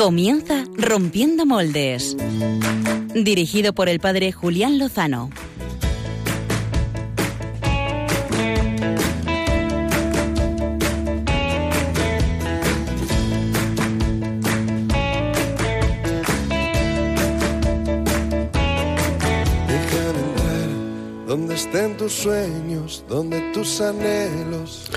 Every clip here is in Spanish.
Comienza Rompiendo Moldes. Dirigido por el padre Julián Lozano. donde estén tus sueños, donde tus anhelos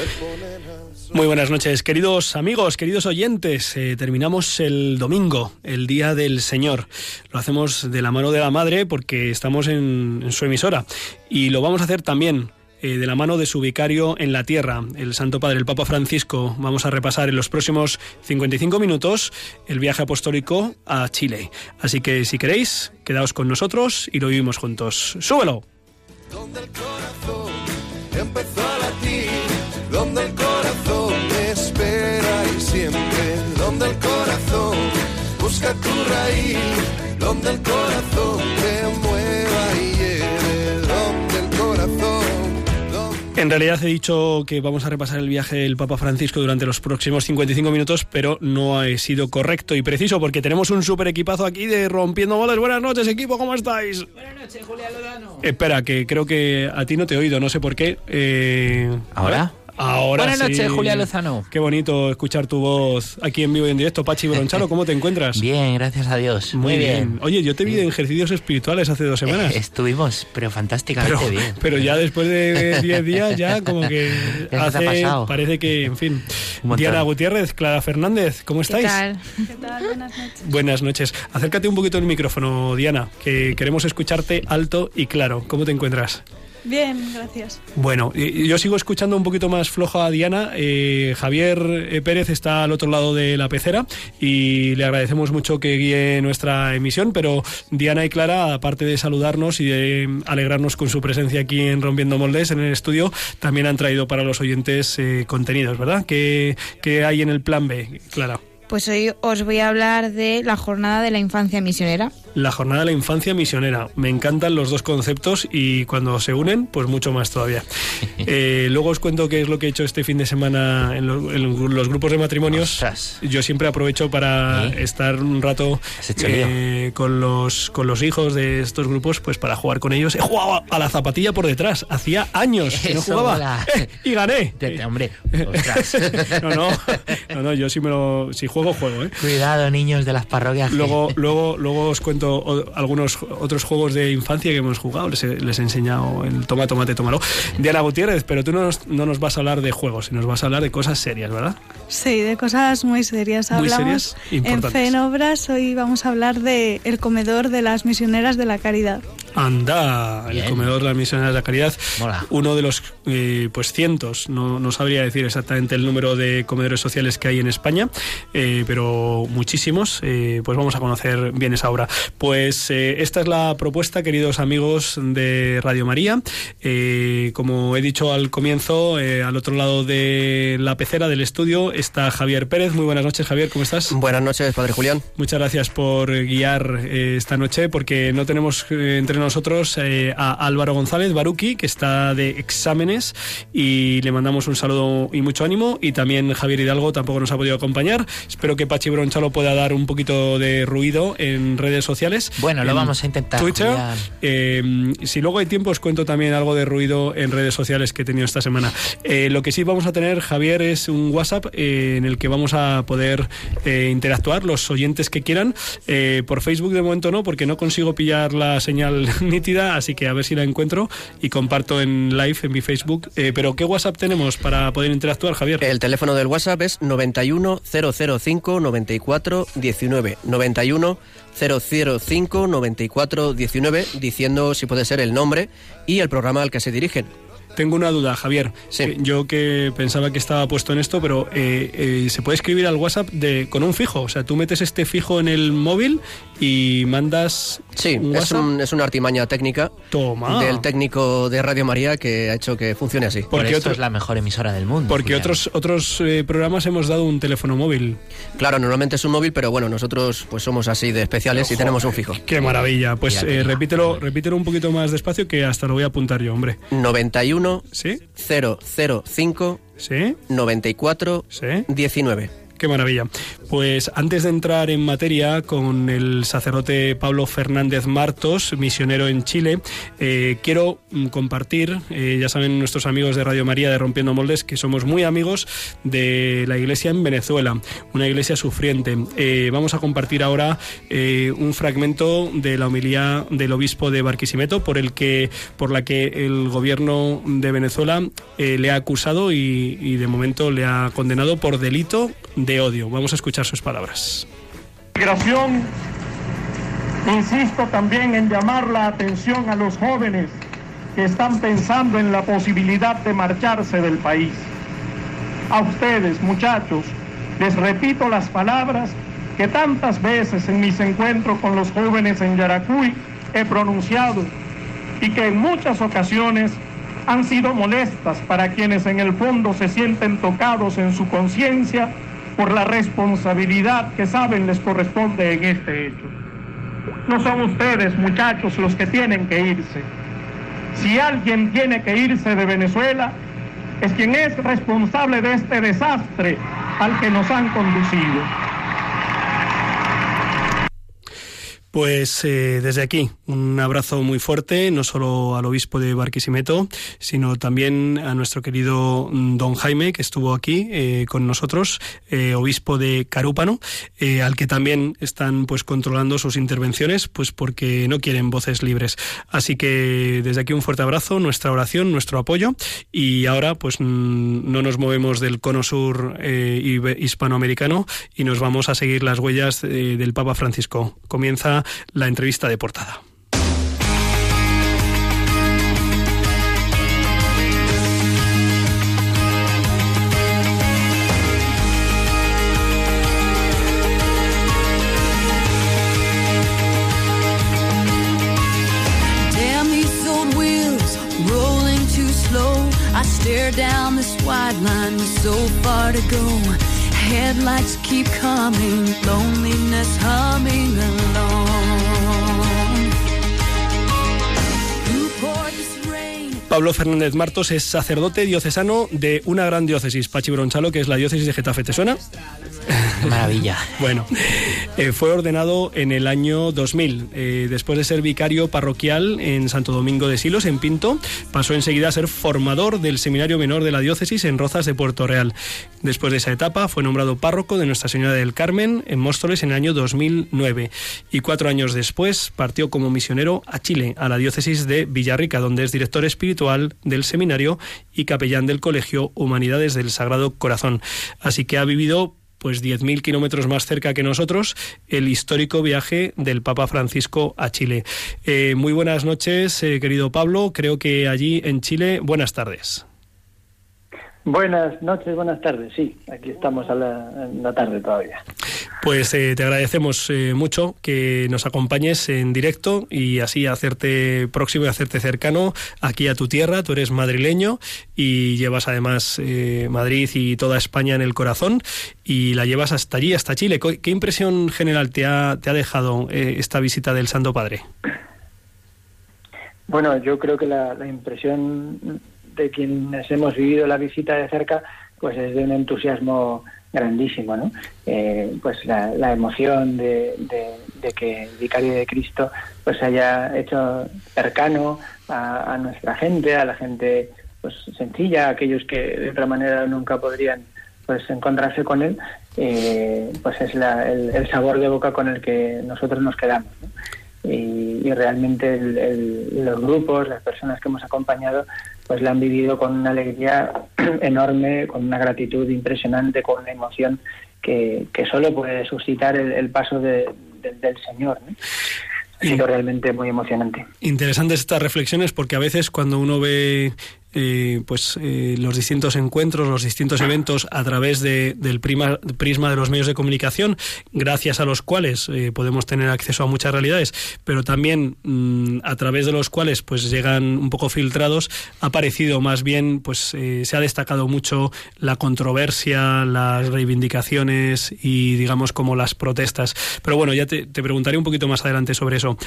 Muy buenas noches, queridos amigos, queridos oyentes. Eh, terminamos el domingo, el Día del Señor. Lo hacemos de la mano de la Madre porque estamos en, su emisora. Y lo vamos a hacer también eh, de la mano de su vicario en la tierra, el Santo Padre, el Papa Francisco. Vamos a repasar en los próximos 55 minutos el viaje apostólico a Chile. Así que si queréis, quedaos con nosotros y lo vivimos juntos. ¡Súbelo! donde el corazón empezó busca tu raíz, donde el corazón te mueva y En realidad he dicho que vamos a repasar el viaje del Papa Francisco durante los próximos 55 minutos, pero no ha sido correcto y preciso porque tenemos un super equipazo aquí de Rompiendo Bolas. Buenas noches, equipo, ¿cómo estáis? Buenas noches, Julián Lodano. Espera, que creo que a ti no te he oído, no sé por qué. Eh, ¿Ahora? Ahora Buenas noches, Julia Lozano. Qué bonito escuchar tu voz aquí en vivo y en directo. Pachi Bronchalo, ¿cómo te encuentras? Bien, gracias a Dios. Muy, bien. Oye, yo te vi en ejercicios espirituales hace dos semanas. estuvimos, pero fantásticamente bien. Pero ya después de 10 días, ya como que hace, parece que, en fin. Diana Gutiérrez, Clara Fernández, ¿cómo estáis? ¿Qué tal? Buenas noches. Buenas noches. Acércate un poquito el micrófono, Diana, que queremos escucharte alto y claro. ¿Cómo te encuentras? Bien, gracias. Bueno, yo sigo escuchando un poquito más floja a Diana. Eh, Javier eh, Pérez está al otro lado de la pecera y le agradecemos mucho que guíe nuestra emisión, pero Diana y Clara, aparte de saludarnos y de alegrarnos con su presencia aquí en Rompiendo Moldes, en el estudio, también han traído para los oyentes eh, contenidos, ¿verdad? ¿Qué, ¿Qué hay en el plan B, Clara? Pues hoy os voy a hablar de la jornada de la infancia misionera la jornada de la infancia misionera. Me encantan los dos conceptos y cuando se unen, pues mucho más todavía. Eh, luego os cuento qué es lo que he hecho este fin de semana en, los grupos de matrimonios. Yo siempre aprovecho para estar un rato eh, con, los, con los hijos de estos grupos, pues para jugar con ellos. He jugado a la zapatilla por detrás. Hacía años que no jugaba. Eh, y gané. hombre, no, no, no, no, yo sí me lo, si juego, juego. Cuidado, niños de las parroquias. Luego, luego, luego os cuento algunos otros juegos de infancia que hemos jugado. Les he, les he enseñado el toma, tomate, tómalo. Diana Gutiérrez, pero tú no nos, no nos vas a hablar de juegos, nos vas a hablar de cosas serias, ¿verdad? Sí, de cosas muy serias. Muy Hablamos serias, en Fe en Obras, hoy vamos a hablar de el comedor de las misioneras de la caridad. Anda, el comedor de las misioneras de la caridad. Uno de los eh, pues cientos, no, no, sabría decir exactamente el número de comedores sociales que hay en España, eh, pero muchísimos. Eh, pues vamos a conocer bien esa obra. Pues esta es la propuesta, queridos amigos de Radio María. como he dicho al comienzo, al otro lado de la pecera del estudio está Javier Pérez. Muy buenas noches, Javier, ¿cómo estás? Buenas noches, Padre Julián. Muchas gracias por guiar esta noche, porque no tenemos entre nosotros eh, a Álvaro González Baruki, que está de exámenes, y le mandamos un saludo y mucho ánimo. Y también Javier Hidalgo tampoco nos ha podido acompañar. Espero que Pachi Bronchalo pueda dar un poquito de ruido en redes sociales. Bueno, lo vamos a intentar. Twitter. Eh, si luego hay tiempo, os cuento también algo de ruido en redes sociales que he tenido esta semana. Eh, lo que sí vamos a tener, Javier, es un WhatsApp en el que vamos a poder interactuar los oyentes que quieran. por Facebook de momento no, porque no consigo pillar la señal nítida, así que a ver si la encuentro y comparto en live en mi Facebook. Eh, pero ¿qué WhatsApp tenemos para poder interactuar, Javier? El teléfono del WhatsApp es 91 005 94 19. 91 005 94 19, diciendo si puede ser el nombre y el programa al que se dirigen. Tengo una duda, Javier. Sí. Yo que pensaba que estaba puesto en esto, pero eh, eh, se puede escribir al WhatsApp de, con un fijo. O sea, tú metes este fijo en el móvil y mandas. Sí, es, un, es, una artimaña técnica del técnico de Radio María que ha hecho que funcione así. Porque esto es la mejor emisora del mundo. Porque otros otros eh, programas hemos dado un teléfono móvil. Claro, normalmente es un móvil, pero bueno, nosotros pues somos así de especiales y tenemos un fijo. Qué maravilla. Pues repítelo, repítelo un poquito más despacio que hasta lo voy a apuntar yo, hombre. 91 ¿Sí? 005 ¿Sí? 94 ¿Sí? 19. Qué maravilla. Pues antes de entrar en materia con el sacerdote Pablo Fernández Martos, misionero en Chile, eh, quiero mm, compartir, eh, ya saben nuestros amigos de Radio María de Rompiendo Moldes, que somos muy amigos de la iglesia en Venezuela, una iglesia sufriente. Eh, vamos a compartir ahora un fragmento de la homilía del obispo de Barquisimeto, por el que, por la que el gobierno de Venezuela le ha acusado y, y de momento le ha condenado por delito de odio. Vamos a escuchar sus palabras. Migración, insisto también en llamar la atención a los jóvenes que están pensando en la posibilidad de marcharse del país. A ustedes, muchachos, les repito las palabras que tantas veces en mis encuentros con los jóvenes en Yaracuy he pronunciado y que en muchas ocasiones han sido molestas para quienes en el fondo se sienten tocados en su conciencia por la responsabilidad que saben les corresponde en este hecho. No son ustedes, muchachos, los que tienen que irse. Si alguien tiene que irse de Venezuela, es quien es responsable de este desastre al que nos han conducido. Pues eh, desde aquí, un abrazo muy fuerte, no solo al obispo de Barquisimeto, sino también a nuestro querido mm, don Jaime, que estuvo aquí eh, con nosotros, eh, obispo de Carúpano, al que también están pues controlando sus intervenciones, pues porque no quieren voces libres. Así que desde aquí un fuerte abrazo, nuestra oración, nuestro apoyo, y ahora pues mm, no nos movemos del cono sur hispanoamericano y nos vamos a seguir las huellas del Papa Francisco. Comienza la entrevista de portada. Damn these old wheels rolling too slow. I stare down this wide line with so far to go. Headlights keep coming, loneliness humming Pablo Fernández Martos es sacerdote diocesano de una gran diócesis, Pachi Bronchalo, que es la diócesis de Getafe. ¿Te suena? maravilla. bueno, eh, fue ordenado en el año 2000. Eh, después de ser vicario parroquial en Santo Domingo de Silos, en Pinto, pasó enseguida a ser formador del Seminario Menor de la Diócesis en Rozas de Puerto Real. Después de esa etapa, fue nombrado párroco de Nuestra Señora del Carmen en Móstoles en el año 2009. Y cuatro años después partió como misionero a Chile, a la Diócesis de Villarrica, donde es director espiritual del seminario y capellán del Colegio Humanidades del Sagrado Corazón. Así que ha vivido pues 10.000 kilómetros más cerca que nosotros, el histórico viaje del Papa Francisco a Chile. Eh, muy buenas noches, eh, querido Pablo. Creo que allí en Chile, buenas tardes. Buenas noches, buenas tardes. Sí, aquí estamos a la, en la tarde todavía. Pues eh, te agradecemos eh, mucho que nos acompañes en directo y así hacerte próximo y hacerte cercano aquí a tu tierra. Tú eres madrileño y llevas además eh, Madrid y toda España en el corazón y la llevas hasta allí, hasta Chile. ¿Qué impresión general te ha, te ha dejado esta visita del Santo Padre? Bueno, yo creo que la, la impresión de quienes hemos vivido la visita de cerca, pues es de un entusiasmo grandísimo, ¿no? Eh, pues la, emoción de, que el vicario de Cristo pues haya hecho cercano a, nuestra gente, a la gente pues sencilla, a aquellos que de otra manera nunca podrían pues encontrarse con él, eh, pues es el, sabor de boca con el que nosotros nos quedamos. Y, realmente los grupos, las personas que hemos acompañado, pues la han vivido con una alegría enorme, con una gratitud impresionante, con una emoción que, que solo puede suscitar el, paso del Señor. Ha sido realmente muy emocionante. Interesantes estas reflexiones porque a veces cuando uno ve eh, pues eh, los distintos encuentros, los distintos eventos a través de, del prisma de los medios de comunicación, gracias a los cuales eh, podemos tener acceso a muchas realidades, pero también mm, a través de los cuales pues llegan un poco filtrados, ha parecido más bien pues se ha destacado mucho la controversia, las reivindicaciones y digamos como las protestas. Pero bueno, ya te, preguntaré un poquito más adelante sobre eso.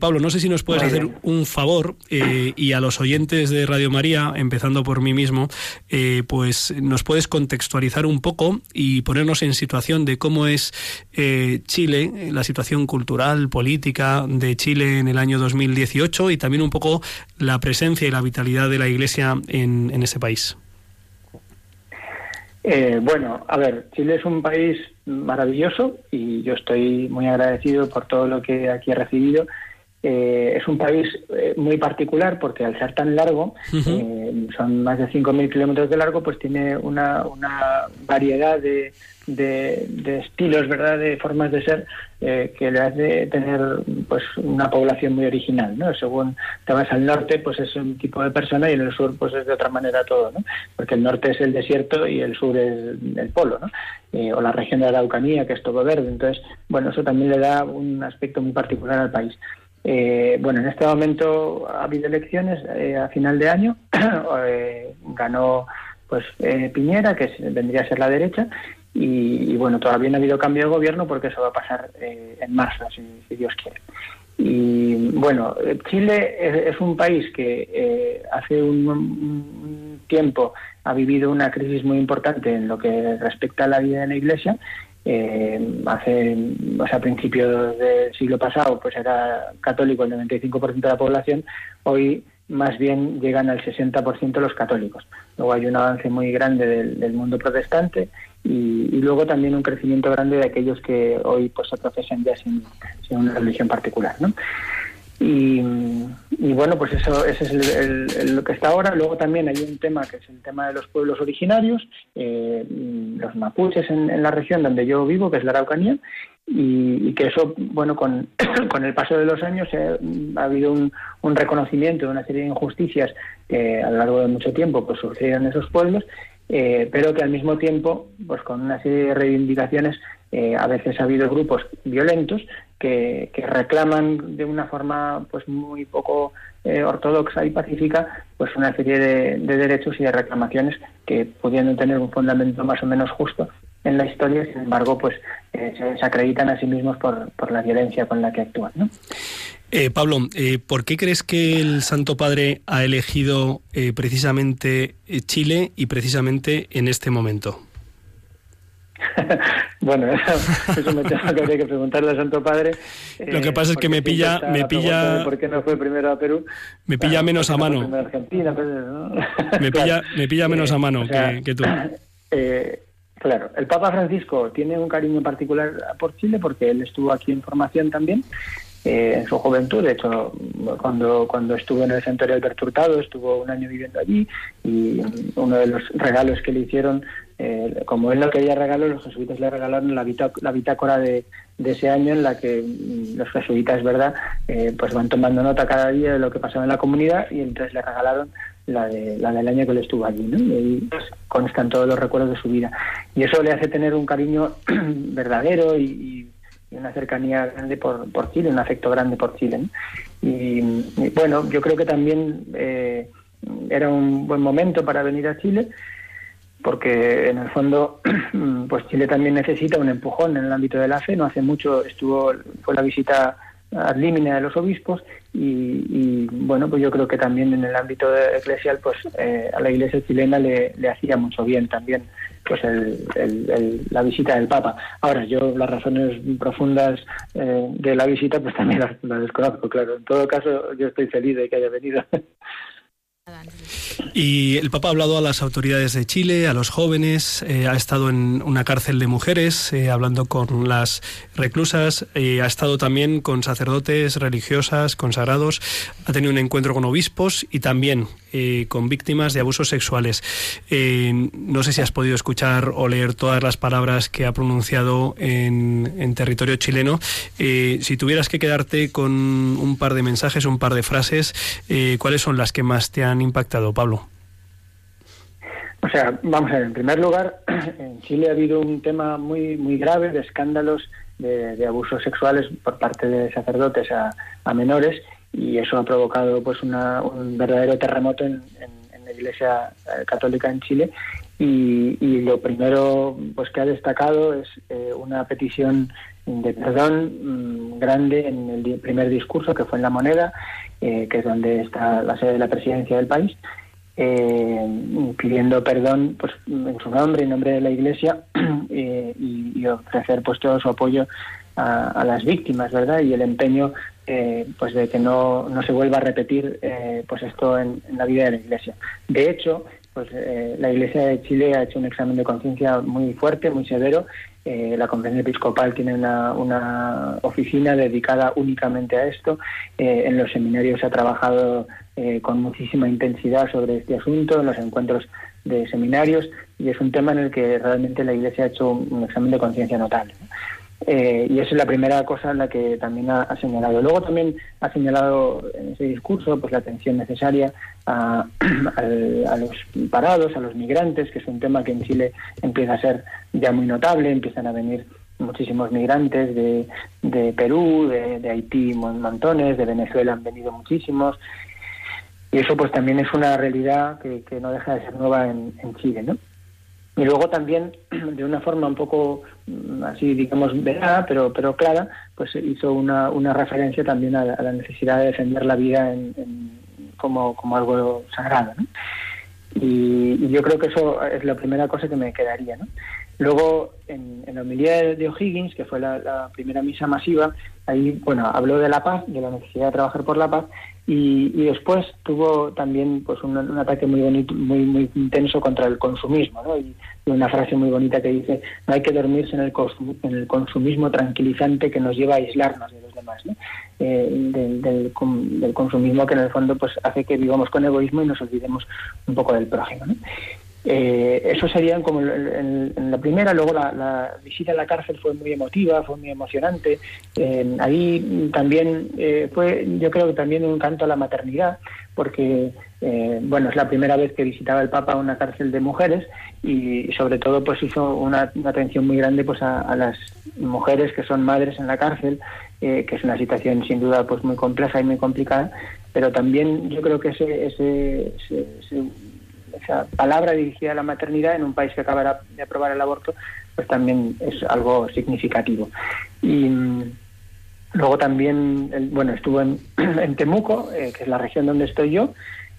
Pablo, no sé si nos puedes hacer un favor y a los oyentes de Radio María empezando por mí mismo, eh, pues nos puedes contextualizar un poco y ponernos en situación de cómo es eh, Chile, la situación cultural, política de Chile en el año 2018 y también un poco la presencia y la vitalidad de la Iglesia en, en ese país. Eh, bueno, a ver, Chile es un país maravilloso y yo estoy muy agradecido por todo lo que aquí he recibido. Eh, es un país eh, muy particular porque al ser tan largo, son más de 5.000 kilómetros de largo, pues tiene una, una variedad de, de, estilos, ¿verdad?, de formas de ser eh, que le hace tener pues una población muy original, ¿no? Según te vas al norte, pues es un tipo de persona y en el sur pues es de otra manera todo, ¿no? Porque el norte es el desierto y el sur es el polo, ¿no? Eh, o la región de Araucanía, que es todo verde. Entonces, bueno, eso también le da un aspecto muy particular al país. Eh, bueno, en este momento ha habido elecciones a final de año, ganó pues Piñera, que vendría a ser la derecha, y, bueno, todavía no ha habido cambio de gobierno porque eso va a pasar eh, en marzo, si, Dios quiere. Y bueno, Chile es, un país que eh, hace un, tiempo ha vivido una crisis muy importante en lo que respecta a la vida de la Iglesia. Eh, hace, o sea, a principios del siglo pasado, pues era católico el 95% de la población. Hoy más bien llegan al 60% los católicos. Luego hay un avance muy grande del mundo protestante y, luego también un crecimiento grande de aquellos que hoy pues se profesan ya sin, una religión particular, ¿no? Y, bueno, pues eso, ese es lo que está ahora. Luego también hay un tema que es el tema de los pueblos originarios, eh, los mapuches en, la región donde yo vivo, que es la Araucanía, y, que eso, bueno, con, con, el paso de los años eh, ha habido un, un, reconocimiento de una serie de injusticias que a lo largo de mucho tiempo pues surgieron en esos pueblos eh, pero que al mismo tiempo, pues con una serie de reivindicaciones, eh, a veces ha habido grupos violentos que, reclaman de una forma pues muy poco eh, ortodoxa y pacífica pues una serie de, derechos y de reclamaciones que pudiendo tener un fundamento más o menos justo en la historia, sin embargo, pues se, acreditan a sí mismos por, por la violencia con la que actúan. ¿no? Eh, Pablo, eh, ¿por qué crees que el Santo Padre ha elegido eh, precisamente Chile y precisamente en este momento? bueno, eso, me tengo que, habría que preguntarle al Santo Padre. Lo que pasa es que me pilla, me pilla. ¿Por qué no fue primero a Perú? Me pilla menos a mano. Argentina, pues, me pilla, me pilla menos a mano que, tú. claro, el Papa Francisco tiene un cariño particular por Chile porque él estuvo aquí en formación también eh, en su juventud. De hecho, cuando, cuando estuvo en el Santuario Alberto Hurtado, estuvo un año viviendo allí y uno de los regalos que le hicieron, eh, como él no quería regalos, los jesuitas le regalaron la, la bitácora de, ese año en la que los jesuitas, ¿verdad?, eh, pues van tomando nota cada día de lo que pasaba en la comunidad y entonces le regalaron la, de, la del año que él estuvo allí, ¿no? Y ahí pues, constan todos los recuerdos de su vida. Y eso le hace tener un cariño verdadero y y una cercanía grande por, por Chile, un afecto grande por Chile. Y, bueno, yo creo que también eh, era un buen momento para venir a Chile, porque en el fondo, pues Chile también necesita un empujón en el ámbito de la fe. No hace mucho estuvo fue la visita ad limine de los obispos y, bueno, pues yo creo que también en el ámbito eclesial, pues eh, a la Iglesia chilena le, le hacía mucho bien también pues el, la visita del Papa. Ahora, yo las razones profundas eh, de la visita pues también las, las, desconozco, claro. En todo caso, yo estoy feliz de que haya venido. Y el Papa ha hablado a las autoridades de Chile, a los jóvenes, eh, ha estado en una cárcel de mujeres, eh, hablando con las reclusas, eh, ha estado también con sacerdotes, religiosas, consagrados, ha tenido un encuentro con obispos y también con víctimas de abusos sexuales. no sé si has podido escuchar o leer todas las palabras que ha pronunciado en, en territorio chileno. si tuvieras que quedarte con un par de mensajes, un par de frases, ¿cuáles son las que más te han impactado, Pablo? O sea, vamos a ver, en primer lugar, en Chile ha habido un tema muy, muy grave de escándalos de, abusos sexuales por parte de sacerdotes a, menores y eso ha provocado pues una, un verdadero terremoto en, la Iglesia eh, Católica en Chile y, lo primero pues que ha destacado es eh, una petición de perdón mm, grande en el primer discurso que fue en la moneda eh, que es donde está la sede de la presidencia del país. eh, pidiendo perdón pues, en su nombre, en nombre de la Iglesia, eh, y, ofrecer pues todo su apoyo a, las víctimas, ¿verdad? Y el empeño eh, pues de que no, no se vuelva a repetir eh, pues esto en, en, la vida de la Iglesia. De hecho, pues la Iglesia de Chile ha hecho un examen de conciencia muy fuerte, muy severo. Eh, la Conferencia Episcopal tiene una, oficina dedicada únicamente a esto. Eh, en los seminarios se ha trabajado con muchísima intensidad sobre este asunto, en los encuentros de seminarios, y es un tema en el que realmente la Iglesia ha hecho un examen de conciencia notable. Eh, y esa es la primera cosa en la que también ha, señalado. Luego también ha señalado en ese discurso pues la atención necesaria a, a, los parados, a los migrantes, que es un tema que en Chile empieza a ser ya muy notable, empiezan a venir muchísimos migrantes de, de Perú, de, de Haití montones, de Venezuela han venido muchísimos. Y eso pues también es una realidad que, que no deja de ser nueva en, en Chile, ¿no? Y luego también, de una forma un poco mm, así, digamos, velada, pero, pero clara, pues hizo una, una referencia también a la, necesidad de defender la vida en, como, como algo sagrado. ¿no? Y, yo creo que eso es la primera cosa que me quedaría. ¿no? Luego, en, en la homilía de, de O'Higgins, que fue la, la, primera misa masiva, ahí, bueno, habló de la paz, de la necesidad de trabajar por la paz, y, y después tuvo también pues un, ataque muy bonito, muy muy intenso contra el consumismo, ¿no? Y, una frase muy bonita que dice no hay que dormirse en el, consumismo tranquilizante que nos lleva a aislarnos de los demás. Eh, del, del, del, consumismo que en el fondo pues hace que vivamos con egoísmo y nos olvidemos un poco del prójimo, ¿no? Eh, eso serían como en, en, la primera, luego la, visita a la cárcel fue muy emotiva, fue muy emocionante. Eh, ahí también eh, fue, yo creo que también un canto a la maternidad, porque eh, bueno, es la primera vez que visitaba el Papa una cárcel de mujeres y, sobre todo pues hizo una, una atención muy grande pues a, a, las mujeres que son madres en la cárcel, eh, que es una situación sin duda pues muy compleja y muy complicada, pero también yo creo que ese, ese, ese, ese esa palabra dirigida a la maternidad en un país que acaba de aprobar el aborto, pues también es algo significativo. Y luego también, bueno, estuvo en, en Temuco, eh, que es la región donde estoy yo.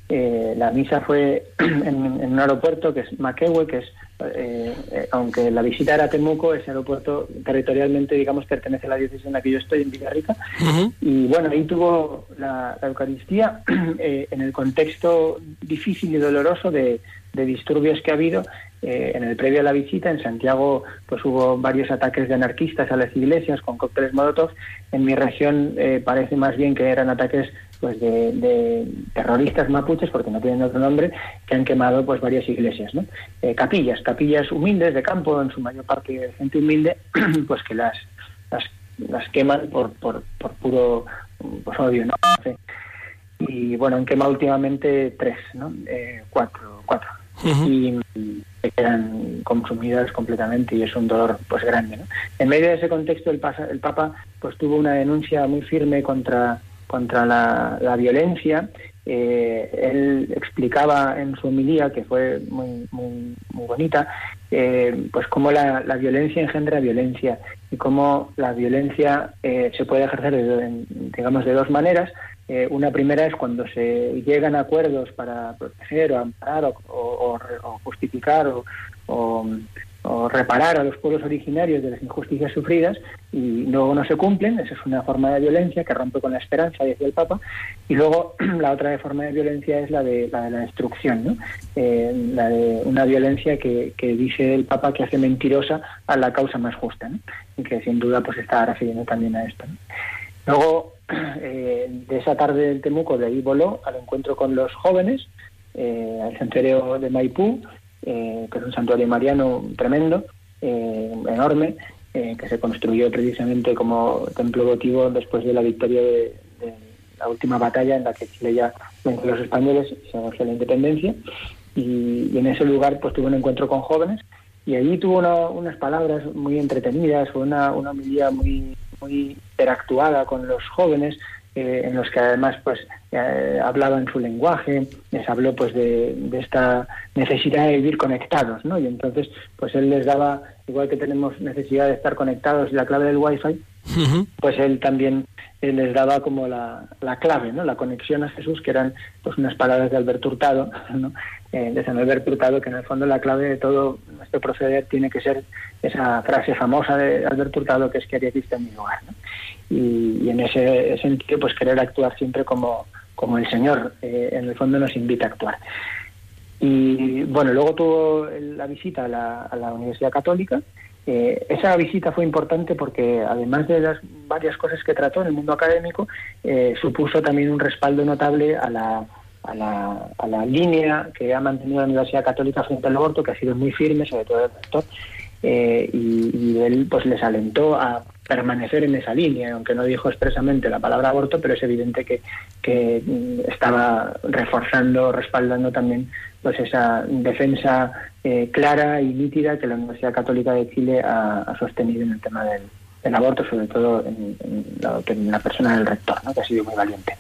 Eh, la misa fue en, en, un aeropuerto que es Maquehue, que es eh, eh, aunque la visita era a Temuco, ese aeropuerto territorialmente, digamos, pertenece a la diócesis en la que yo estoy, en Villarrica. Uh -huh. Y bueno, ahí tuvo la, la Eucaristía eh, en el contexto difícil y doloroso de, de disturbios que ha habido. Eh, en el previo a la visita, en Santiago, pues hubo varios ataques de anarquistas a las iglesias con cócteles Molotov. En mi región eh, parece más bien que eran ataques pues de, de, terroristas mapuches, porque no tienen otro nombre, que han quemado pues varias iglesias, ¿no? Eh, capillas, capillas humildes de campo, en su mayor parte gente humilde, pues que las, las, las queman por, por, por puro pues, odio, ¿no? Y bueno, han quemado últimamente tres, ¿no? Eh, cuatro, cuatro. Uh -huh. Y se quedan consumidas completamente y es un dolor pues grande, ¿no? En medio de ese contexto el, pasa, el Papa pues tuvo una denuncia muy firme contra contra la, la violencia. Eh, él explicaba en su homilía, que fue muy, muy, muy bonita, eh, pues cómo la, la, violencia engendra violencia y cómo la violencia eh, se puede ejercer, de, digamos, de dos maneras. Eh, una primera es cuando se llegan a acuerdos para proteger o amparar o, o, o justificar o, o reparar a los pueblos originarios de las injusticias sufridas y luego no se cumplen, esa es una forma de violencia que rompe con la esperanza, decía el Papa, y luego la otra forma de violencia es la de la, de la destrucción, ¿no? eh, la de una violencia que, dice el Papa que hace mentirosa a la causa más justa, ¿no? y que sin duda pues está refiriendo también a esto. Luego, eh, de esa tarde del Temuco, de ahí voló al encuentro con los jóvenes, eh, al santuario de Maipú, eh, que es un santuario mariano tremendo, eh, enorme, eh, que se construyó precisamente como templo votivo después de la victoria de, de, la última batalla en la que Chile ya venció a los españoles y se anunció la independencia. Y, y, en ese lugar pues tuvo un encuentro con jóvenes y allí tuvo una, unas palabras muy entretenidas, una, una homilía muy, muy interactuada con los jóvenes, eh, en los que además pues eh, hablaban su lenguaje, les habló pues de, de, esta necesidad de vivir conectados, ¿no? Y entonces pues él les daba, igual que tenemos necesidad de estar conectados, la clave del wifi, pues él también eh, les daba como la, la, clave, ¿no? La conexión a Jesús, que eran pues unas palabras de Alberto Hurtado, ¿no? Eh, de San Alberto Hurtado, que en el fondo la clave de todo nuestro proceder tiene que ser esa frase famosa de Alberto Hurtado, que es que haría Cristo en mi lugar, ¿no? Y, en ese sentido, pues querer actuar siempre como, como el Señor, eh, en el fondo nos invita a actuar. Y bueno, luego tuvo la visita a la, a la Universidad Católica, eh, esa visita fue importante porque, además de las varias cosas que trató en el mundo académico, eh, supuso también un respaldo notable a la, a, la, a la, línea que ha mantenido la Universidad Católica frente al aborto, que ha sido muy firme, sobre todo el rector, eh, y, él pues les alentó a permanecer en esa línea, aunque no dijo expresamente la palabra aborto, pero es evidente que, que estaba reforzando, respaldando también pues esa defensa eh, clara y nítida que la Universidad Católica de Chile ha, sostenido en el tema del, aborto, sobre todo en, la, persona del rector, ¿no? que ha sido muy valiente.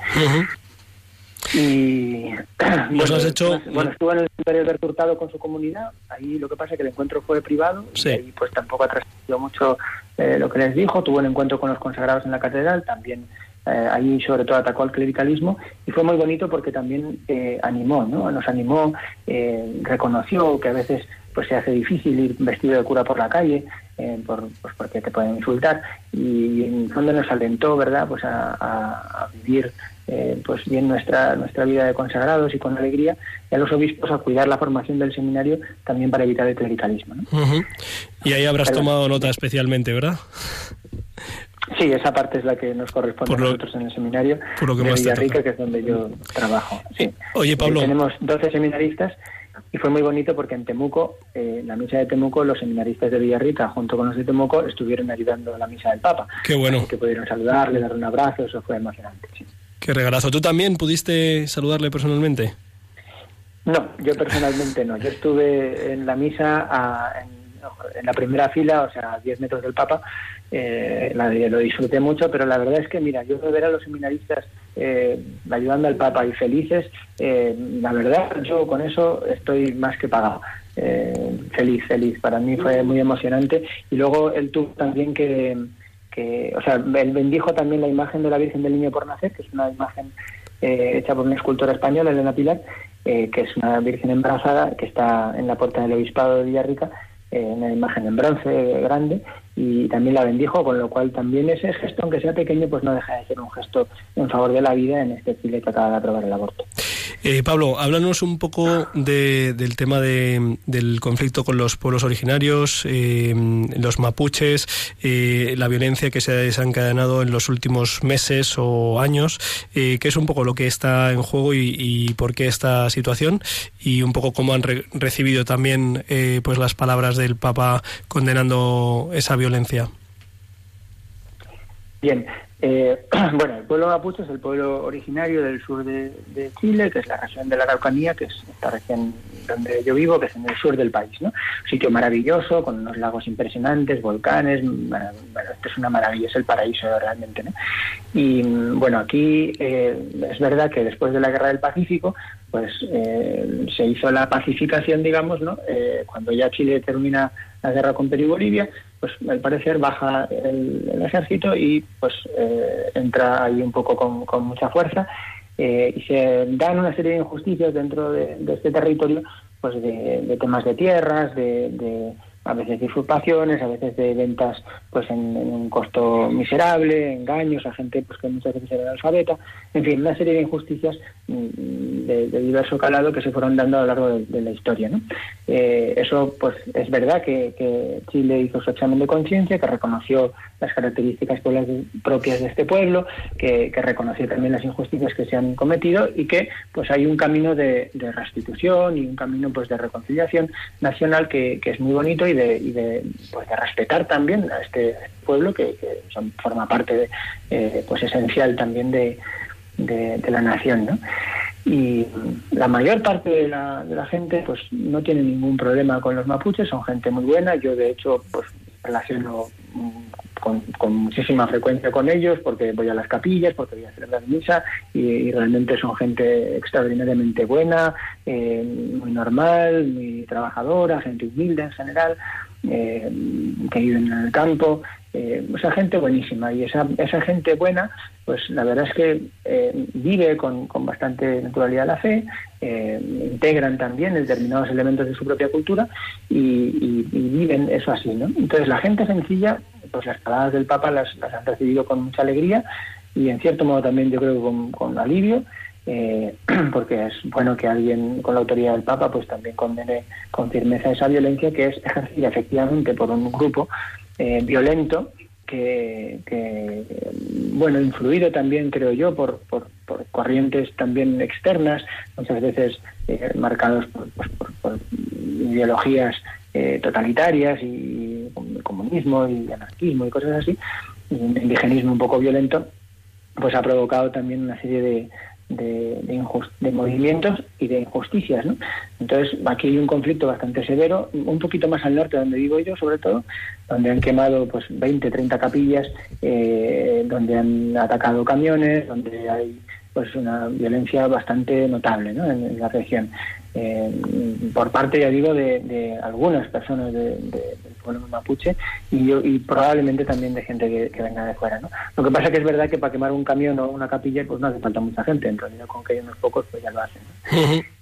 Y bueno, has hecho... bueno, estuvo en el Imperio de Hurtado con su comunidad. Ahí lo que pasa es que el encuentro fue privado y ahí pues tampoco ha trascendido mucho eh, lo que les dijo. Tuvo un encuentro con los consagrados en la catedral, también eh, ahí sobre todo atacó al clericalismo y fue muy bonito porque también eh, animó, ¿no? Nos animó, eh, reconoció que a veces pues se hace difícil ir vestido de cura por la calle, por, pues porque te pueden insultar y en el fondo nos alentó, ¿verdad? Pues a, vivir pues bien nuestra nuestra vida de consagrados y con alegría y a los obispos a cuidar la formación del seminario también para evitar el clericalismo. ¿no? Y ahí habrás tomado nota especialmente, ¿verdad? Sí, esa parte es la que nos corresponde a nosotros en el seminario por lo que de Villarrica, que es donde yo trabajo. Sí. Oye, Pablo. tenemos 12 seminaristas y fue muy bonito porque en Temuco, eh, la misa de Temuco, los seminaristas de Villarrica, junto con los de Temuco, estuvieron ayudando a la misa del Papa. Qué bueno. que pudieron saludarle, darle un abrazo, eso fue emocionante. Qué regalazo. ¿Tú también pudiste saludarle personalmente? No, yo personalmente no. Yo estuve en la misa en, la primera fila, o sea, a 10 metros del Papa, eh, lo disfruté mucho, pero la verdad es que, mira, yo ver a los seminaristas eh, ayudando al Papa y felices, eh, la verdad, yo con eso estoy más que pagado. Feliz, feliz. Para mí fue muy emocionante. Y luego él tuvo también que, que, o sea, él bendijo también la imagen de la Virgen del Niño por Nacer, que es una imagen hecha por una escultora española, Elena Pilar, que es una Virgen embarazada que está en la puerta del Obispado de Villarrica, una imagen en bronce grande y también la bendijo, con lo cual también ese gesto, aunque sea pequeño, pues no deja de ser un gesto en favor de la vida en este Chile que acaba de aprobar el aborto. Eh, Pablo, háblanos un poco del tema del conflicto con los pueblos originarios, eh, los mapuches, eh, la violencia que se ha desencadenado en los últimos meses o años, qué es un poco lo que está en juego y, por qué esta situación y un poco cómo han recibido también pues las palabras del Papa condenando esa violencia violencia? Bien, eh, bueno, el pueblo mapuche es el pueblo originario del sur de, Chile, que es la región de la Araucanía, que es esta región donde yo vivo, que es en el sur del país, ¿no? Un sitio maravilloso, con unos lagos impresionantes, volcanes, bueno, esto es una maravilla, es el paraíso realmente, ¿no? Y bueno, aquí eh, es verdad que después de la Guerra del Pacífico, pues eh, se hizo la pacificación, digamos, ¿no? cuando ya Chile termina la guerra con Perú y Bolivia, pues al parecer baja el, ejército y pues eh, entra ahí un poco con, mucha fuerza eh, y se dan una serie de injusticias dentro de, este territorio pues de, temas de tierras de, a veces de usurpaciones a veces de ventas pues en, un costo miserable engaños a gente pues que muchas veces era analfabeta en fin una serie de injusticias mm, de, diverso calado que se fueron dando a lo largo de, la historia ¿no? Eh, eso pues es verdad que, Chile hizo su examen de conciencia, que reconoció las características propias de este pueblo, que, reconoció también las injusticias que se han cometido y que pues hay un camino de, restitución y un camino pues de reconciliación nacional que, es muy bonito y de, y de, pues, de respetar también a este pueblo que, son, forma parte eh, pues esencial también de, de la nación, ¿no? y la mayor parte de la, de la gente pues no tiene ningún problema con los mapuches, son gente muy buena, yo de hecho pues relaciono mm, con, muchísima frecuencia con ellos porque voy a las capillas, porque voy a celebrar misa y, realmente son gente extraordinariamente buena, eh, muy normal, muy trabajadora, gente humilde en general, eh, que viven en el campo eh, o sea, gente buenísima. Y esa, esa gente buena, pues la verdad es que eh, vive con, con, bastante naturalidad la fe, eh, integran también determinados elementos de su propia cultura y, viven eso así, ¿no? Entonces la gente sencilla, pues las palabras del Papa las, las han recibido con mucha alegría y en cierto modo también yo creo con, con alivio. Eh, porque es bueno que alguien con la autoridad del Papa pues también condene con firmeza esa violencia que es ejercida efectivamente por un grupo eh, violento que, bueno, influido también, creo yo, por, por, corrientes también externas, muchas veces eh, marcados pues, por, ideologías totalitarias y comunismo y anarquismo y cosas así, y un indigenismo un poco violento, pues ha provocado también una serie de, de, de, movimientos y de injusticias. ¿no? Entonces, aquí hay un conflicto bastante severo, un poquito más al norte, donde vivo yo, sobre todo, donde han quemado pues 20, 30 capillas, eh, donde han atacado camiones, donde hay pues una violencia bastante notable ¿no? en, la región. Eh, por parte, ya digo, de, algunas personas del pueblo mapuche y, y probablemente también de gente que, venga de fuera. ¿no? Lo que pasa que es verdad que para quemar un camión o una capilla pues no hace falta mucha gente, en realidad con que hay unos pocos pues ya lo hacen.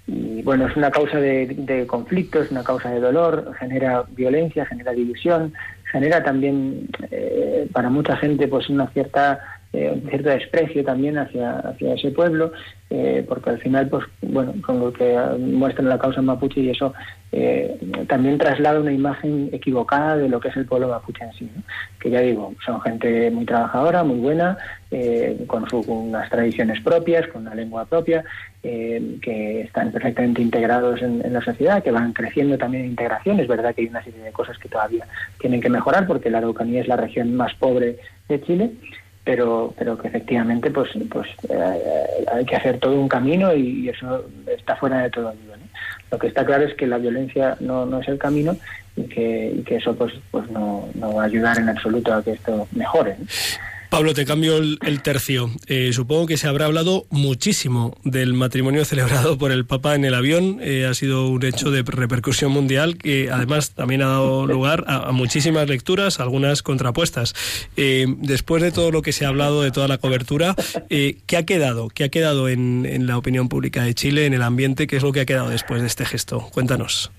Y bueno, es una causa de, de conflicto, es una causa de dolor, genera violencia, genera división, genera también eh, para mucha gente pues una cierta eh, cierto desprecio también hacia, hacia ese pueblo, eh, porque al final, pues bueno, con lo que muestran la causa mapuche y eso eh, también traslada una imagen equivocada de lo que es el pueblo mapuche en sí, que ya digo, son gente muy trabajadora, muy buena, con, su, unas tradiciones propias, con una lengua propia, que están perfectamente integrados en, en, la sociedad, que van creciendo también en integración. Es verdad que hay una serie de cosas que todavía tienen que mejorar, porque la Araucanía es la región más pobre de Chile, pero pero que efectivamente pues pues eh, hay que hacer todo un camino y, eso está fuera de todo ayuda lo que está claro es que la violencia no, no es el camino y que, y que eso pues pues no, no va a ayudar en absoluto a que esto mejore Pablo, te cambio el, tercio. Eh, supongo que se habrá hablado muchísimo del matrimonio celebrado por el Papa en el avión. Eh, ha sido un hecho de repercusión mundial que además también ha dado lugar a, muchísimas lecturas, algunas contrapuestas. Eh, después de todo lo que se ha hablado, de toda la cobertura, ¿qué ha quedado? ¿Qué ha quedado en, en la opinión pública de Chile, en el ambiente? ¿Qué es lo que ha quedado después de este gesto? Cuéntanos.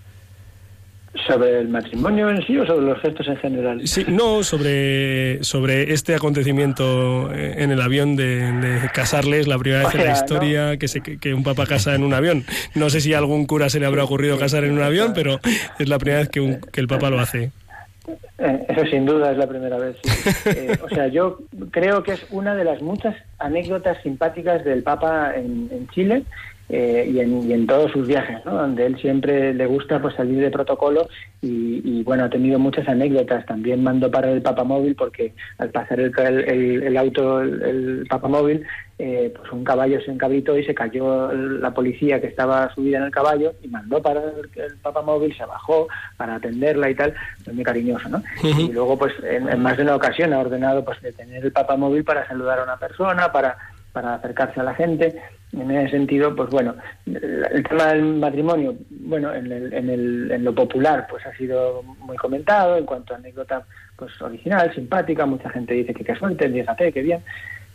¿Sobre el matrimonio en sí o sobre los gestos en general? Sí, no, sobre, sobre este acontecimiento en el avión de, casarles, la primera vez en la historia que, se, que un papa casa en un avión. No sé si a algún cura se le habrá ocurrido casar en un avión, pero es la primera vez que, un, que el papa lo hace. Eh, eso sin duda es la primera vez. Eh, o sea, yo creo que es una de las muchas anécdotas simpáticas del Papa en, en Chile eh, y, en, y, en, todos sus viajes, ¿no? donde él siempre le gusta pues salir de protocolo y, y, bueno, ha tenido muchas anécdotas. También mandó para el papamóvil porque al pasar el, el, el auto, el, papamóvil, eh, pues un caballo se encabritó y se cayó la policía que estaba subida en el caballo y mandó para el, papamóvil, se bajó para atenderla y tal, es muy cariñoso, ¿no? Y luego pues en, en, más de una ocasión ha ordenado pues detener el papamóvil para saludar a una persona, para para acercarse a la gente. En ese sentido, pues bueno, el tema del matrimonio, bueno, en, el, en, el, en lo popular, pues ha sido muy comentado en cuanto a anécdota, pues original, simpática. Mucha gente dice que qué suerte, fíjate, qué bien.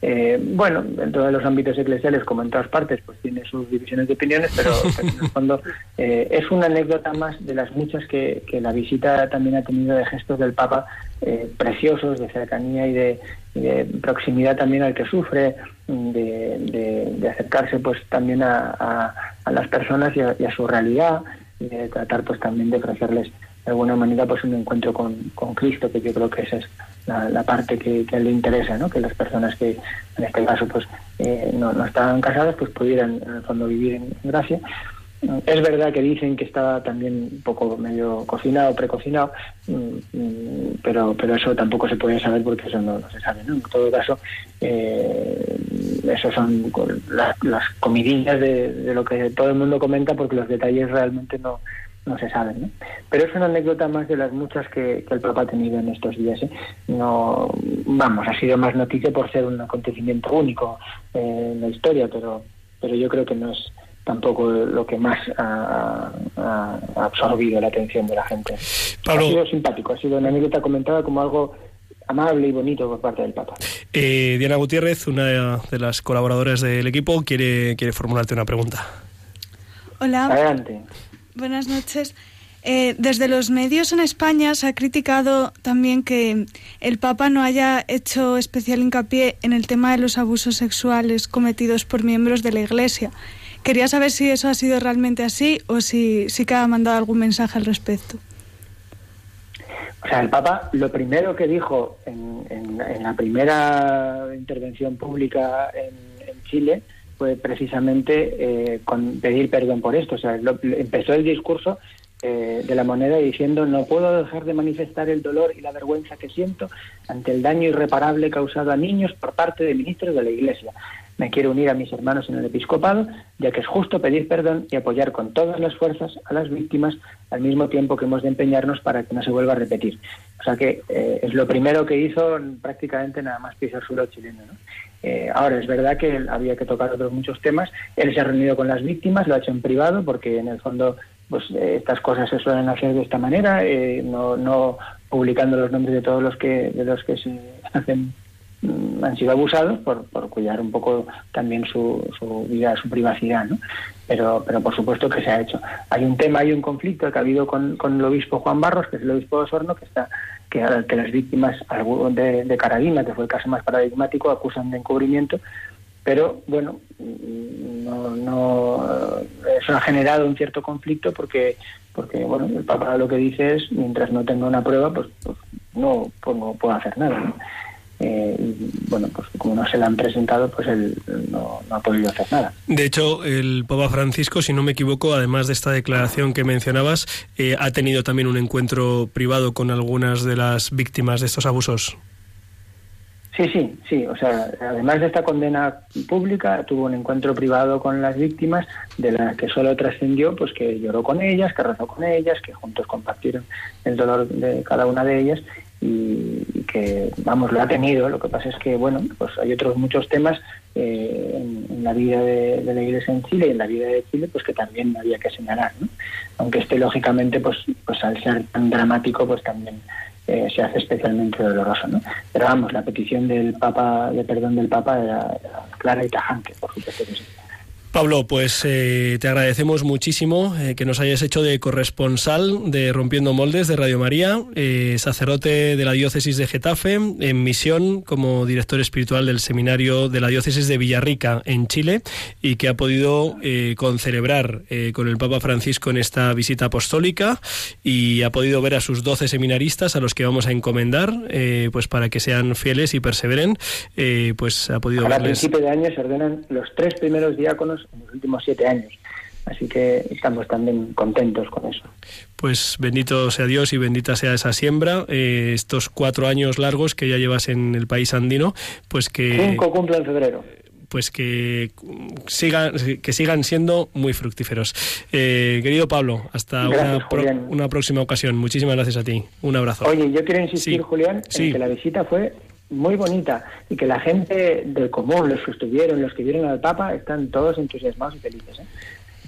Eh, bueno, en todos los ámbitos eclesiales, como en todas partes, pues tiene sus divisiones de opiniones, pero, en el fondo eh, es una anécdota más de las muchas que, que, la visita también ha tenido de gestos del Papa eh, preciosos, de cercanía y de, de proximidad también al que sufre, de, acercarse pues también a, a, las personas y a, su realidad y de tratar pues también de ofrecerles de alguna manera pues un encuentro con, con Cristo que yo creo que esa es la, parte que, que, le interesa ¿no? que las personas que en este caso pues eh, no, no estaban casadas pues pudieran en el fondo vivir en gracia es verdad que dicen que estaba también un poco medio cocinado, precocinado, mm, mm, pero pero eso tampoco se puede saber porque eso no, se sabe. ¿no? En todo caso, eh, eso son las, las comidillas de, lo que todo el mundo comenta porque los detalles realmente no, no se saben. ¿no? Pero es una anécdota más de las muchas que, el Papa ha tenido en estos días. ¿eh? No, vamos, ha sido más noticia por ser un acontecimiento único eh, en la historia, pero pero yo creo que no es tampoco lo que más ha, absorbido la atención de la gente. Ha sido simpático, ha sido una anécdota comentada como algo amable y bonito por parte del Papa. Eh, Diana Gutiérrez, una de las colaboradoras del equipo, quiere, quiere formularte una pregunta. Hola. Adelante. Buenas noches. Eh, desde los medios en España se ha criticado también que el Papa no haya hecho especial hincapié en el tema de los abusos sexuales cometidos por miembros de la Iglesia. Quería saber si eso ha sido realmente así o si sí que ha mandado algún mensaje al respecto. O sea, el Papa lo primero que dijo en, en, la primera intervención pública en, Chile fue precisamente eh, con pedir perdón por esto. O sea, empezó el discurso eh, de la moneda diciendo no puedo dejar de manifestar el dolor y la vergüenza que siento ante el daño irreparable causado a niños por parte de ministros de la Iglesia. Me quiero unir a mis hermanos en el episcopado, ya que es justo pedir perdón y apoyar con todas las fuerzas a las víctimas al mismo tiempo que hemos de empeñarnos para que no se vuelva a repetir. O sea que eh, es lo primero que hizo prácticamente nada más pisar suelo chileno. Eh, ahora, es verdad que había que tocar otros muchos temas. Él se ha reunido con las víctimas, lo ha hecho en privado, porque en el fondo pues eh, estas cosas se suelen hacer de esta manera, eh, no, no publicando los nombres de todos los que de los que se hacen han sido abusados por, por cuidar un poco también su, su vida, su privacidad, ¿no? Pero, pero por supuesto que se ha hecho. Hay un tema, hay un conflicto que ha habido con, con el obispo Juan Barros, que es el obispo de Osorno, que está que, las víctimas de, de Carabina, que fue el caso más paradigmático, acusan de encubrimiento pero bueno, no, no, eso ha generado un cierto conflicto porque, porque bueno, el Papa lo que dice es, mientras no tenga una prueba, pues, pues no, pues no puedo hacer nada. Eh, y bueno, pues como no se la han presentado, pues él no, ha podido hacer nada. De hecho, el Papa Francisco, si no me equivoco, además de esta declaración que mencionabas, eh, ha tenido también un encuentro privado con algunas de las víctimas de estos abusos. Sí, sí, sí. O sea, además de esta condena pública, tuvo un encuentro privado con las víctimas, de la que solo trascendió, pues que lloró con ellas, que rezó con ellas, que juntos compartieron el dolor de cada una de ellas y, que, vamos, lo ha tenido. Lo que pasa es que, bueno, pues hay otros muchos temas eh, en, la vida de, la Iglesia en Chile y en la vida de Chile, pues que también había que señalar, ¿no? Aunque este, lógicamente, pues, pues al ser tan dramático, pues también eh, se hace especialmente doloroso. ¿no? Pero vamos, la petición del Papa, de perdón del Papa era, clara y tajante, por supuesto. Pablo, pues eh, te agradecemos muchísimo eh, que nos hayas hecho de corresponsal de Rompiendo Moldes de Radio María, eh, sacerdote de la diócesis de Getafe, en misión como director espiritual del seminario de la diócesis de Villarrica en Chile y que ha podido concelebrar con el Papa Francisco en esta visita apostólica y ha podido ver a sus doce seminaristas a los que vamos a encomendar, pues para que sean fieles y perseveren, pues ha podido a principio de año se ordenan los tres primeros diáconos en los últimos siete años. Así que estamos también contentos con eso. Pues bendito sea Dios y bendita sea esa siembra, eh, estos cuatro años largos que ya llevas en el país andino, pues que... Cinco cumple en febrero pues que sigan que sigan siendo muy fructíferos. Eh, querido Pablo, hasta una, una, próxima ocasión. Muchísimas gracias a ti. Un abrazo. Oye, yo quiero insistir, Julián, en que la visita fue muy bonita y que la gente del común, los que estuvieron, los que vieron al Papa, están todos entusiasmados y felices. ¿eh?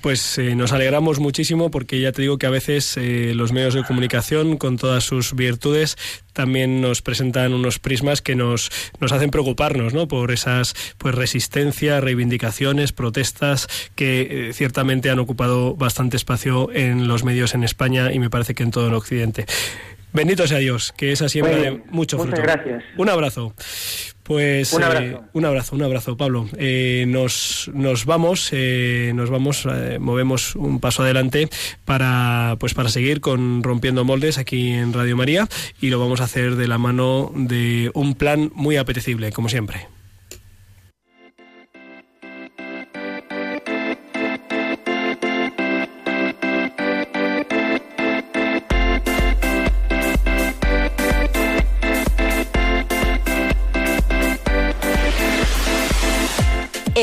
Pues eh, nos alegramos muchísimo porque ya te digo que a veces eh, los medios de comunicación, con todas sus virtudes, también nos presentan unos prismas que nos, nos hacen preocuparnos ¿no? por esas pues, resistencias, reivindicaciones, protestas que ciertamente han ocupado bastante espacio en los medios en España y me parece que en todo el Occidente. Bendito sea Dios, que esa siembra de mucho fruto. Muchas gracias. Un abrazo. Pues un abrazo, eh, un, abrazo un abrazo, Pablo. Eh, nos, nos vamos, eh, nos vamos, movemos un paso adelante para, pues para seguir con rompiendo moldes aquí en Radio María y lo vamos a hacer de la mano de un plan muy apetecible, como siempre.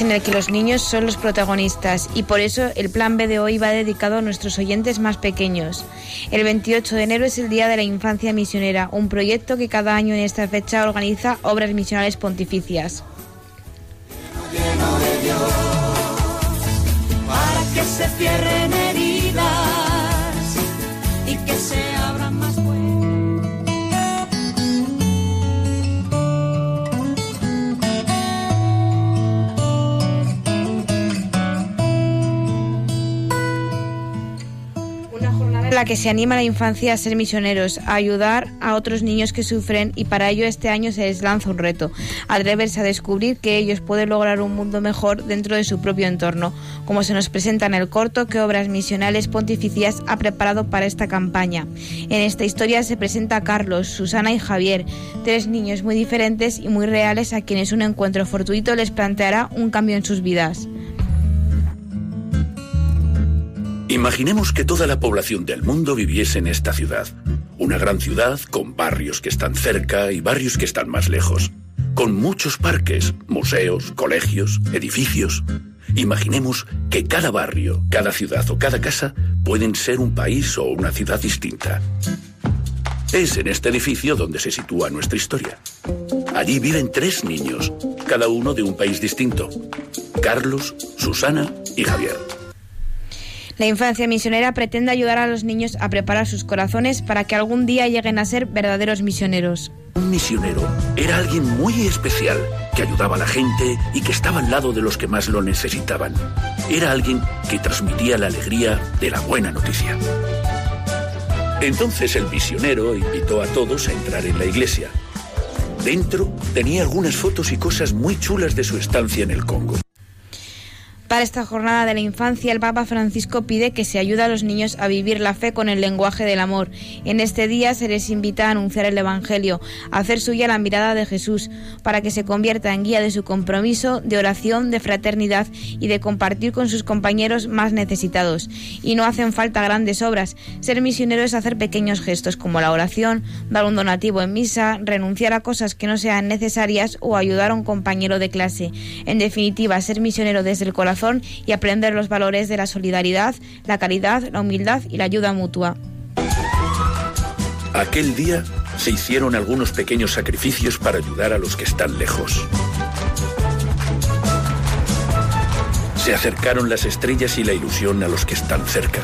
En el que los niños son los protagonistas y por eso el plan B de hoy va dedicado a nuestros oyentes más pequeños. El 28 de enero es el Día de la Infancia Misionera, un proyecto que cada año en esta fecha organiza obras misionales pontificias. La que se anima a la infancia a ser misioneros, a ayudar a otros niños que sufren y para ello este año se les lanza un reto, atreverse a descubrir que ellos pueden lograr un mundo mejor dentro de su propio entorno, como se nos presenta en el corto que Obras Misionales Pontificias ha preparado para esta campaña. En esta historia se presenta a Carlos, Susana y Javier, tres niños muy diferentes y muy reales a quienes un encuentro fortuito les planteará un cambio en sus vidas. Imaginemos que toda la población del mundo viviese en esta ciudad. Una gran ciudad con barrios que están cerca y barrios que están más lejos. Con muchos parques, museos, colegios, edificios. Imaginemos que cada barrio, cada ciudad o cada casa pueden ser un país o una ciudad distinta. Es en este edificio donde se sitúa nuestra historia. Allí viven tres niños, cada uno de un país distinto. Carlos, Susana y Javier. La infancia misionera pretende ayudar a los niños a preparar sus corazones para que algún día lleguen a ser verdaderos misioneros. Un misionero era alguien muy especial, que ayudaba a la gente y que estaba al lado de los que más lo necesitaban. Era alguien que transmitía la alegría de la buena noticia. Entonces el misionero invitó a todos a entrar en la iglesia. Dentro tenía algunas fotos y cosas muy chulas de su estancia en el Congo. Para esta jornada de la infancia, el Papa Francisco pide que se ayude a los niños a vivir la fe con el lenguaje del amor. En este día se les invita a anunciar el Evangelio, a hacer suya la mirada de Jesús, para que se convierta en guía de su compromiso, de oración, de fraternidad y de compartir con sus compañeros más necesitados. Y no hacen falta grandes obras. Ser misionero es hacer pequeños gestos como la oración, dar un donativo en misa, renunciar a cosas que no sean necesarias o ayudar a un compañero de clase. En definitiva, ser misionero desde el corazón y aprender los valores de la solidaridad, la caridad, la humildad y la ayuda mutua. Aquel día se hicieron algunos pequeños sacrificios para ayudar a los que están lejos. Se acercaron las estrellas y la ilusión a los que están cerca.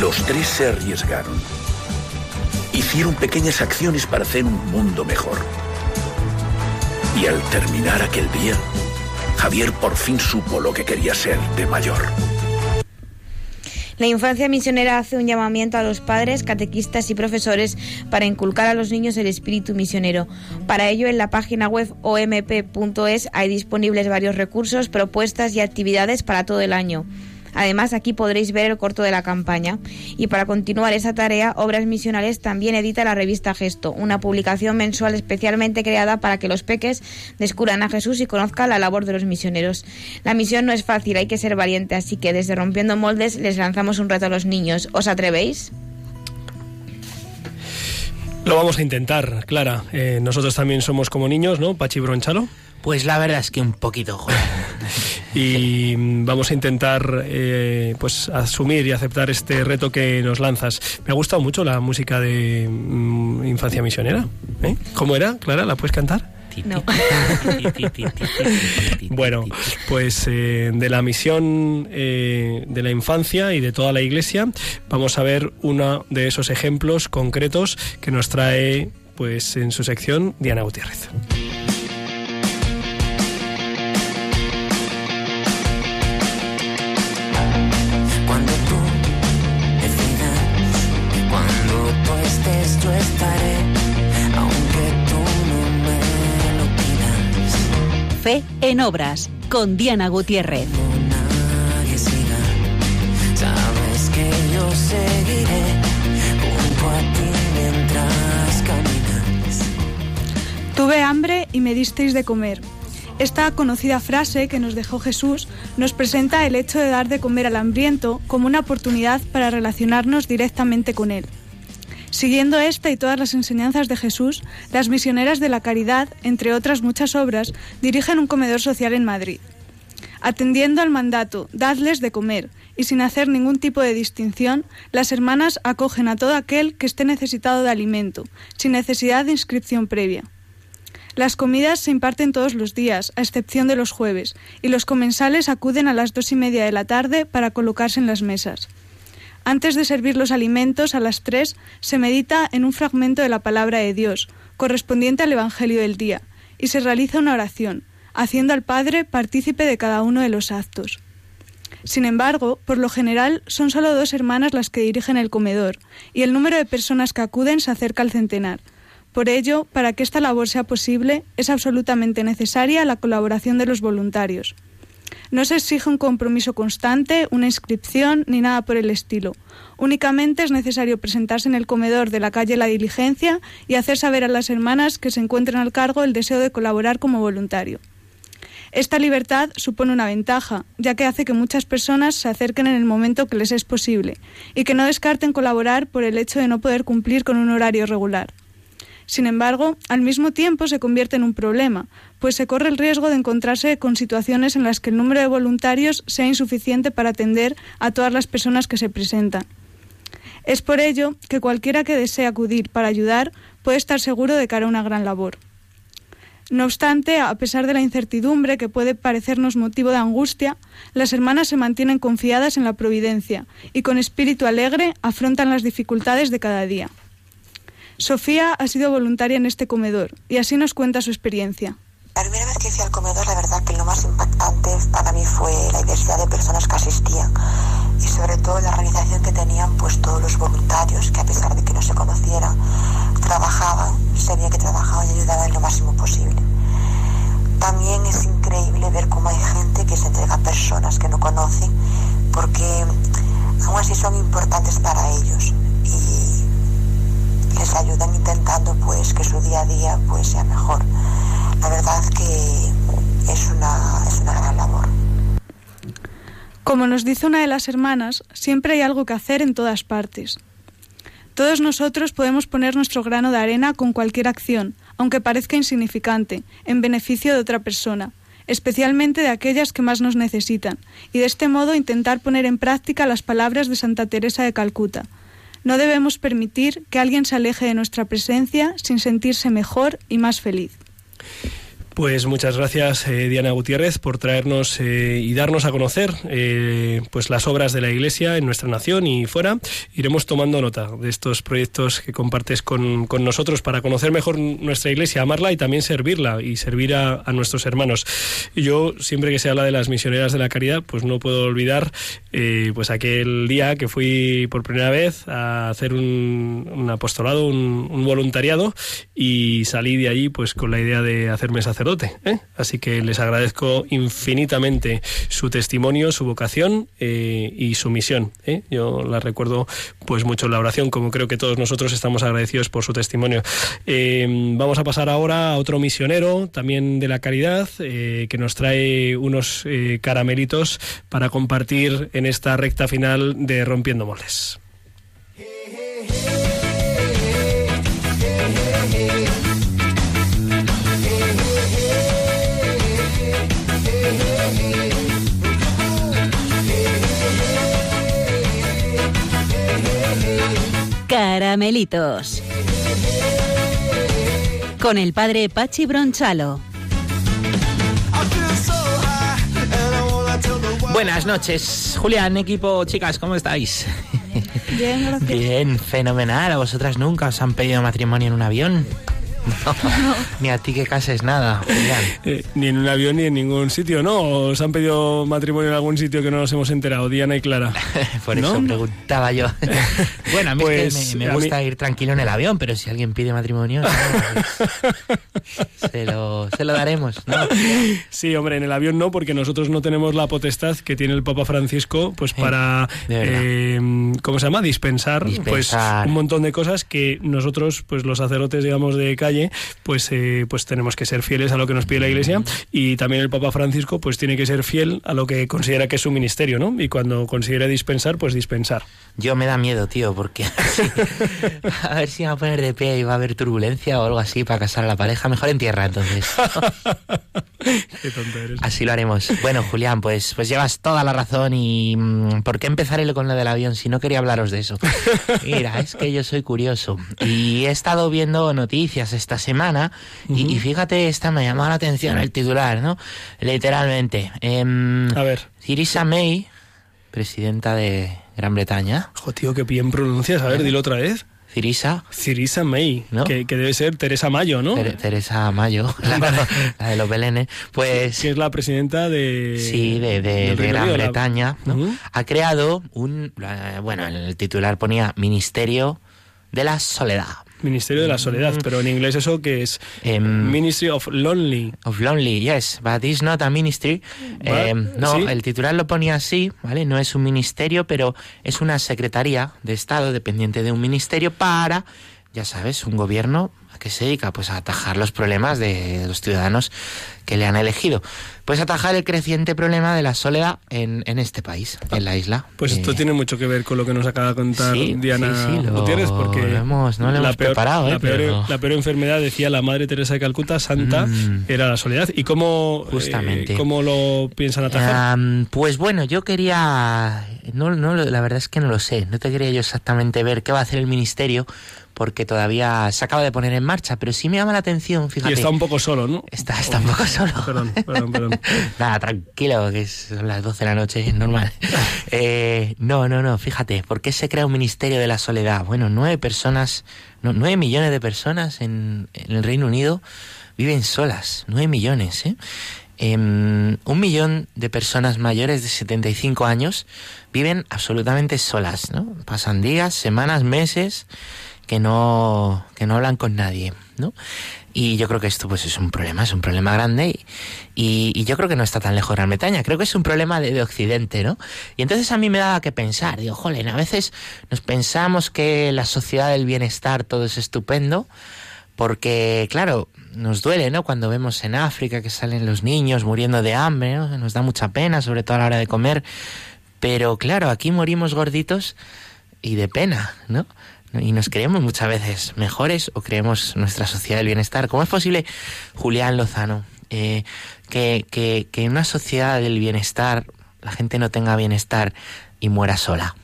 Los tres se arriesgaron. Hicieron pequeñas acciones para hacer un mundo mejor. Y al terminar aquel día, Javier por fin supo lo que quería ser de mayor. La infancia misionera hace un llamamiento a los padres, catequistas y profesores para inculcar a los niños el espíritu misionero. Para ello, en la página web omp.es hay disponibles varios recursos, propuestas y actividades para todo el año. Además, aquí podréis ver el corto de la campaña. Y para continuar esa tarea, Obras Misionales también edita la revista Gesto, una publicación mensual especialmente creada para que los peques descubran a Jesús y conozcan la labor de los misioneros. La misión no es fácil, hay que ser valiente, así que desde Rompiendo Moldes les lanzamos un reto a los niños. ¿Os atrevéis? Lo vamos a intentar, Clara. Eh, nosotros también somos como niños, ¿no? Pachi Bronchalo. Pues la verdad es que un poquito, joder. Y vamos a intentar eh, pues asumir y aceptar este reto que nos lanzas. Me ha gustado mucho la música de mm, Infancia Misionera. ¿eh? ¿Cómo era, Clara? ¿La puedes cantar? No. bueno, pues eh, de la misión eh, de la infancia y de toda la iglesia, vamos a ver uno de esos ejemplos concretos que nos trae pues en su sección Diana Gutiérrez. Fe en Obras con Diana Gutiérrez. Tuve hambre y me disteis de comer. Esta conocida frase que nos dejó Jesús nos presenta el hecho de dar de comer al hambriento como una oportunidad para relacionarnos directamente con él. Siguiendo esta y todas las enseñanzas de Jesús, las misioneras de la caridad, entre otras muchas obras, dirigen un comedor social en Madrid. Atendiendo al mandato, dadles de comer, y sin hacer ningún tipo de distinción, las hermanas acogen a todo aquel que esté necesitado de alimento, sin necesidad de inscripción previa. Las comidas se imparten todos los días, a excepción de los jueves, y los comensales acuden a las dos y media de la tarde para colocarse en las mesas. Antes de servir los alimentos, a las tres, se medita en un fragmento de la palabra de Dios, correspondiente al Evangelio del día, y se realiza una oración, haciendo al Padre partícipe de cada uno de los actos. Sin embargo, por lo general son solo dos hermanas las que dirigen el comedor, y el número de personas que acuden se acerca al centenar. Por ello, para que esta labor sea posible, es absolutamente necesaria la colaboración de los voluntarios. No se exige un compromiso constante, una inscripción ni nada por el estilo. Únicamente es necesario presentarse en el comedor de la calle La Diligencia y hacer saber a las hermanas que se encuentran al cargo el deseo de colaborar como voluntario. Esta libertad supone una ventaja, ya que hace que muchas personas se acerquen en el momento que les es posible y que no descarten colaborar por el hecho de no poder cumplir con un horario regular. Sin embargo, al mismo tiempo se convierte en un problema, pues se corre el riesgo de encontrarse con situaciones en las que el número de voluntarios sea insuficiente para atender a todas las personas que se presentan. Es por ello que cualquiera que desee acudir para ayudar puede estar seguro de que hará una gran labor. No obstante, a pesar de la incertidumbre que puede parecernos motivo de angustia, las hermanas se mantienen confiadas en la providencia y con espíritu alegre afrontan las dificultades de cada día. Sofía ha sido voluntaria en este comedor y así nos cuenta su experiencia. La primera vez que fui al comedor, la verdad que lo más impactante para mí fue la diversidad de personas que asistían y sobre todo la organización que tenían pues todos los voluntarios que a pesar de que no se conocieran, trabajaban, se veía que trabajaban y ayudaban lo máximo posible. También es increíble ver cómo hay gente que se entrega a personas que no conocen porque aún así son importantes para ellos les ayudan intentando pues que su día a día pues sea mejor. La verdad que es una, es una gran labor. Como nos dice una de las hermanas, siempre hay algo que hacer en todas partes. Todos nosotros podemos poner nuestro grano de arena con cualquier acción, aunque parezca insignificante, en beneficio de otra persona, especialmente de aquellas que más nos necesitan, y de este modo intentar poner en práctica las palabras de Santa Teresa de Calcuta. No debemos permitir que alguien se aleje de nuestra presencia sin sentirse mejor y más feliz. Pues muchas gracias eh, Diana Gutiérrez por traernos eh, y darnos a conocer eh, pues las obras de la Iglesia en nuestra nación y fuera. Iremos tomando nota de estos proyectos que compartes con, con nosotros para conocer mejor nuestra Iglesia, amarla y también servirla y servir a, a, nuestros hermanos. Yo siempre que se habla de las misioneras de la caridad, pues no puedo olvidar pues aquel día que fui por primera vez a hacer un, un apostolado, un, un, voluntariado y salí de allí pues con la idea de hacerme sacerdote ¿eh? Así que les agradezco infinitamente su testimonio, su vocación eh, y su misión. ¿eh? Yo la recuerdo pues mucho en la oración, como creo que todos nosotros estamos agradecidos por su testimonio. vamos a pasar ahora a otro misionero, también de la caridad, que nos trae unos caramelitos para compartir en esta recta final de Rompiendo Moldes. Caramelitos. Con el padre Pachi Bronchalo. Buenas noches, Julián, equipo, chicas, ¿cómo estáis? Bien, gracias. Bien, fenomenal. ¿A vosotras nunca os han pedido matrimonio en un avión? No, ni a ti que cases nada, eh, ni en un avión ni en ningún sitio, ¿no? ¿Os han pedido matrimonio en algún sitio que no nos hemos enterado, Diana y Clara? Por eso preguntaba yo. bueno, a mí es que me, gusta ir tranquilo en el avión, pero si alguien pide matrimonio, se, lo, se, lo, daremos, ¿no? Sí, hombre, en el avión no, porque nosotros no tenemos la potestad que tiene el Papa Francisco, pues para, eh, ¿cómo se llama? Dispensar, pues un montón de cosas que nosotros, pues los sacerdotes, digamos, de calle, pues, eh, pues tenemos que ser fieles a lo que nos pide la Iglesia y también el Papa Francisco pues tiene que ser fiel a lo que considera que es su ministerio, ¿no? Y cuando considere dispensar, pues dispensar. Yo me da miedo, tío, porque a ver si me va a poner de pie y va a haber turbulencia o algo así para casar a la pareja. Mejor en tierra, entonces. Qué tonto eres. Así lo haremos. Bueno, Julián, pues, pues llevas toda la razón y mm, ¿por qué empezaré con lo del avión si no quería hablaros de eso? Mira, es que yo soy curioso y he estado viendo noticias esta semana y, y fíjate, esta me ha llamado la atención el titular, ¿no? Literalmente. em, A ver. Theresa May, presidenta de Gran Bretaña. Jo, tío, qué bien pronuncias. A ver, dilo otra vez. Theresa. Theresa May, que, que debe ser Teresa Mayo, ¿no? Tere- Teresa Mayo, la, la de los Belenes, pues Que es la presidenta de... sí, de, de- Gran la- Bretaña, ¿no? Ha creado un, eh, bueno, el titular ponía Ministerio de la Soledad. Ministerio de la Soledad, pero en inglés eso que es Em, Ministry of Lonely. Of Lonely, yes, but it's not a ministry. Eh, no, sí. el titular lo ponía así, ¿vale? No es un ministerio, pero es una secretaría de Estado dependiente de un ministerio para, ya sabes, un gobierno a que se dedica pues a atajar los problemas de los ciudadanos que le han elegido. Pues atajar el creciente problema de la soledad en, en este país, en la isla. Pues esto Eh, tiene mucho que ver con lo que nos acaba de contar sí, Diana sí, sí, lo- Gutiérrez, porque lo hemos- no lo la hemos peor, preparado, ¿eh? la, peor, Pero- la peor enfermedad, decía la Madre Teresa de Calcuta, santa, Mm. era la soledad. ¿Y cómo, Justamente. eh, cómo lo piensan atajar? Am, pues bueno, yo quería, no, no, la verdad es que no lo sé, no te quería yo exactamente ver qué va a hacer el ministerio, porque todavía se acaba de poner en marcha, pero sí me llama la atención, fíjate. y está un poco solo, ¿no? Está, está un poco solo. Perdón, perdón, perdón. Nada, tranquilo, que son las 12 de la noche, es normal. Eh, no, no, no, fíjate, ¿por qué se crea un ministerio de la soledad? Bueno, nueve personas, no, nueve millones de personas en, en el Reino Unido viven solas, nueve millones, ¿eh? Em, un millón de personas mayores de 75 años viven absolutamente solas, ¿no? Pasan días, semanas, meses que no, que no hablan con nadie, ¿no? Y yo creo que esto pues es un problema, es un problema grande y, y- y yo creo que no está tan lejos de Gran Bretaña, creo que es un problema de, de Occidente, ¿no? Y entonces a mí me daba que pensar, digo, jolen, a veces nos pensamos que la sociedad del bienestar todo es estupendo, porque claro, nos duele, ¿no? Cuando vemos en África que salen los niños muriendo de hambre, ¿no? Nos da mucha pena, sobre todo a la hora de comer, pero claro, aquí morimos gorditos y de pena, ¿no? Y nos creemos muchas veces mejores o creemos nuestra sociedad del bienestar. ¿Cómo es posible, Julián Lozano, eh, que, que, que en una sociedad del bienestar la gente no tenga bienestar y muera sola?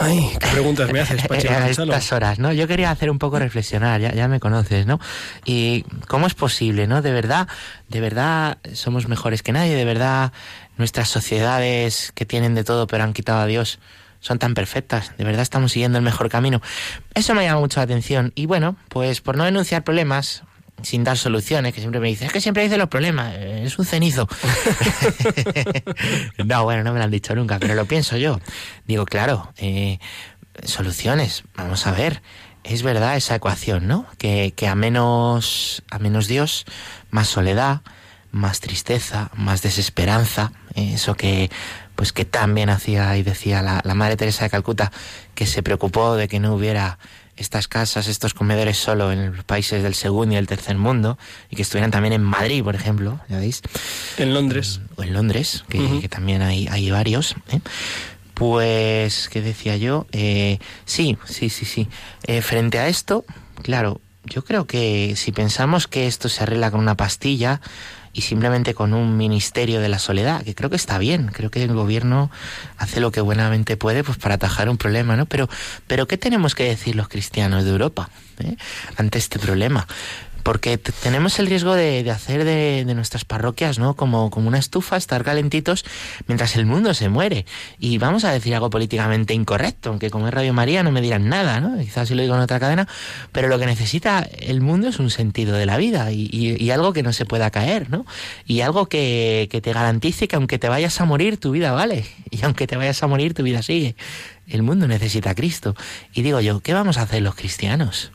Ay, qué preguntas me haces, Pachi a estas horas, ¿no? Yo quería hacer un poco reflexionar, ya, ya me conoces, ¿no? Y cómo es posible, ¿no? De verdad, de verdad somos mejores que nadie, de verdad nuestras sociedades que tienen de todo pero han quitado a Dios son tan perfectas, de verdad estamos siguiendo el mejor camino. Eso me llama mucho la atención y bueno, pues por no denunciar problemas sin dar soluciones, que siempre me dicen, es que siempre dice los problemas, eh, es un cenizo. no, bueno, no me lo han dicho nunca, pero lo pienso yo. Digo, claro, eh, soluciones, vamos a ver. Es verdad esa ecuación, ¿no? Que, que a menos a menos Dios, más soledad, más tristeza, más desesperanza, eso que pues que también hacía y decía la, la Madre Teresa de Calcuta, que se preocupó de que no hubiera estas casas, estos comedores solo en los países del segundo y el tercer mundo, y que estuvieran también en Madrid, por ejemplo, ¿ya veis? En Londres. O en Londres, que, que también hay, hay varios. ¿eh? Pues, ¿qué decía yo? Eh, sí, sí, sí, sí. Eh, frente a esto, claro, yo creo que si pensamos que esto se arregla con una pastilla y simplemente con un ministerio de la soledad, que creo que está bien, creo que el gobierno hace lo que buenamente puede pues para atajar un problema, ¿no? Pero, pero ¿qué tenemos que decir los cristianos de Europa eh, ante este problema? Porque tenemos el riesgo de, de hacer de, de nuestras parroquias, ¿no? Como, como una estufa, estar calentitos mientras el mundo se muere. Y vamos a decir algo políticamente incorrecto, aunque como es Radio María no me dirán nada, ¿no? Quizás si lo digo en otra cadena, pero lo que necesita el mundo es un sentido de la vida y, y- y algo que no se pueda caer, ¿no? Y algo que, que te garantice que aunque te vayas a morir, tu vida vale. Y aunque te vayas a morir, tu vida sigue. El mundo necesita Cristo. Y digo yo, ¿qué vamos a hacer los cristianos?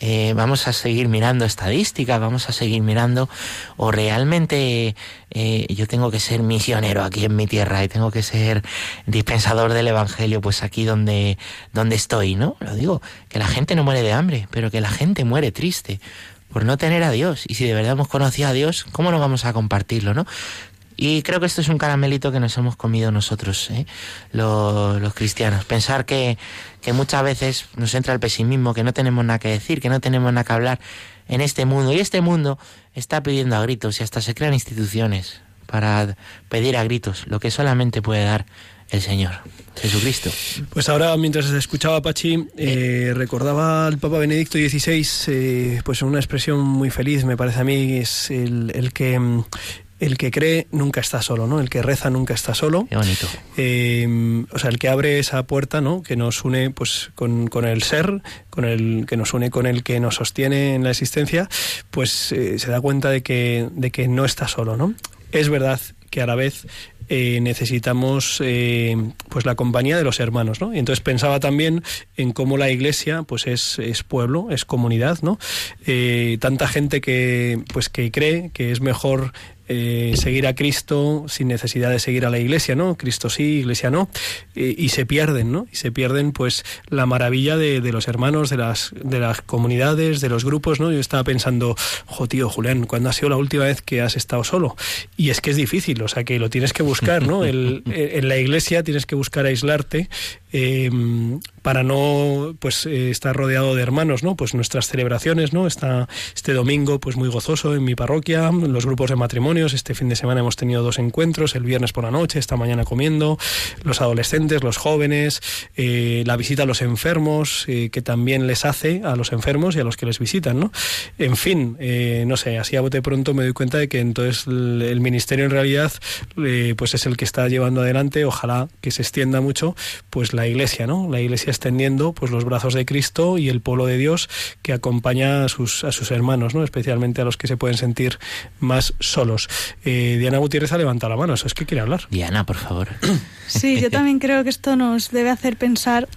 Eh, vamos a seguir mirando estadísticas, vamos a seguir mirando, o realmente eh, yo tengo que ser misionero aquí en mi tierra y tengo que ser dispensador del Evangelio, pues aquí donde, donde estoy, ¿no? Lo digo, que la gente no muere de hambre, pero que la gente muere triste por no tener a Dios. Y si de verdad hemos conocido a Dios, ¿cómo no vamos a compartirlo, no? Y creo que esto es un caramelito que nos hemos comido nosotros, ¿eh? los, los, cristianos. Pensar que, que muchas veces nos entra el pesimismo, que no tenemos nada que decir, que no tenemos nada que hablar en este mundo. Y este mundo está pidiendo a gritos y hasta se crean instituciones para pedir a gritos lo que solamente puede dar el Señor, Jesucristo. Pues ahora, mientras escuchaba Pachi, eh, recordaba al Papa Benedicto XVI, eh, pues una expresión muy feliz, me parece a mí, es el, el que el que cree nunca está solo, ¿no? El que reza nunca está solo. Qué bonito. Eh, o sea, el que abre esa puerta, ¿no? Que nos une, pues, con, con, el ser, con el que nos une con el que nos sostiene en la existencia, pues eh, se da cuenta de que, de que no está solo, ¿no? Es verdad que a la vez eh, necesitamos eh, pues la compañía de los hermanos, ¿no? Y entonces pensaba también en cómo la iglesia pues es, es pueblo, es comunidad, ¿no? Eh, tanta gente que pues que cree que es mejor eh, seguir a Cristo sin necesidad de seguir a la Iglesia, ¿no? Cristo sí, Iglesia no, eh, y se pierden, ¿no? Y se pierden, pues, la maravilla de, los hermanos, de las, de las comunidades, de los grupos, ¿no? Yo estaba pensando, jo, tío, Julián, ¿cuándo ha sido la última vez que has estado solo? Y es que es difícil, o sea, que lo tienes que buscar, ¿no? En la Iglesia tienes que buscar aislarte eh, para no pues eh, estar rodeado de hermanos, ¿no? Pues nuestras celebraciones, ¿no? Está este domingo pues muy gozoso en mi parroquia, los grupos de este fin de semana hemos tenido dos encuentros, el viernes por la noche, esta mañana comiendo, los adolescentes, los jóvenes, eh, la visita a los enfermos, eh, que también les hace a los enfermos y a los que les visitan, ¿no? En fin, eh, no sé, así a bote pronto me doy cuenta de que entonces el, el ministerio en realidad pues es el que está llevando adelante, ojalá que se extienda mucho, pues la iglesia, ¿no? La iglesia extendiendo pues los brazos de Cristo y el pueblo de Dios que acompaña a sus, a sus hermanos, ¿no? especialmente a los que se pueden sentir más solos. Eh, Diana Gutiérrez ha levantado la mano, eso es que quiere hablar. Diana, por favor. Sí, yo también creo que esto nos debe hacer pensar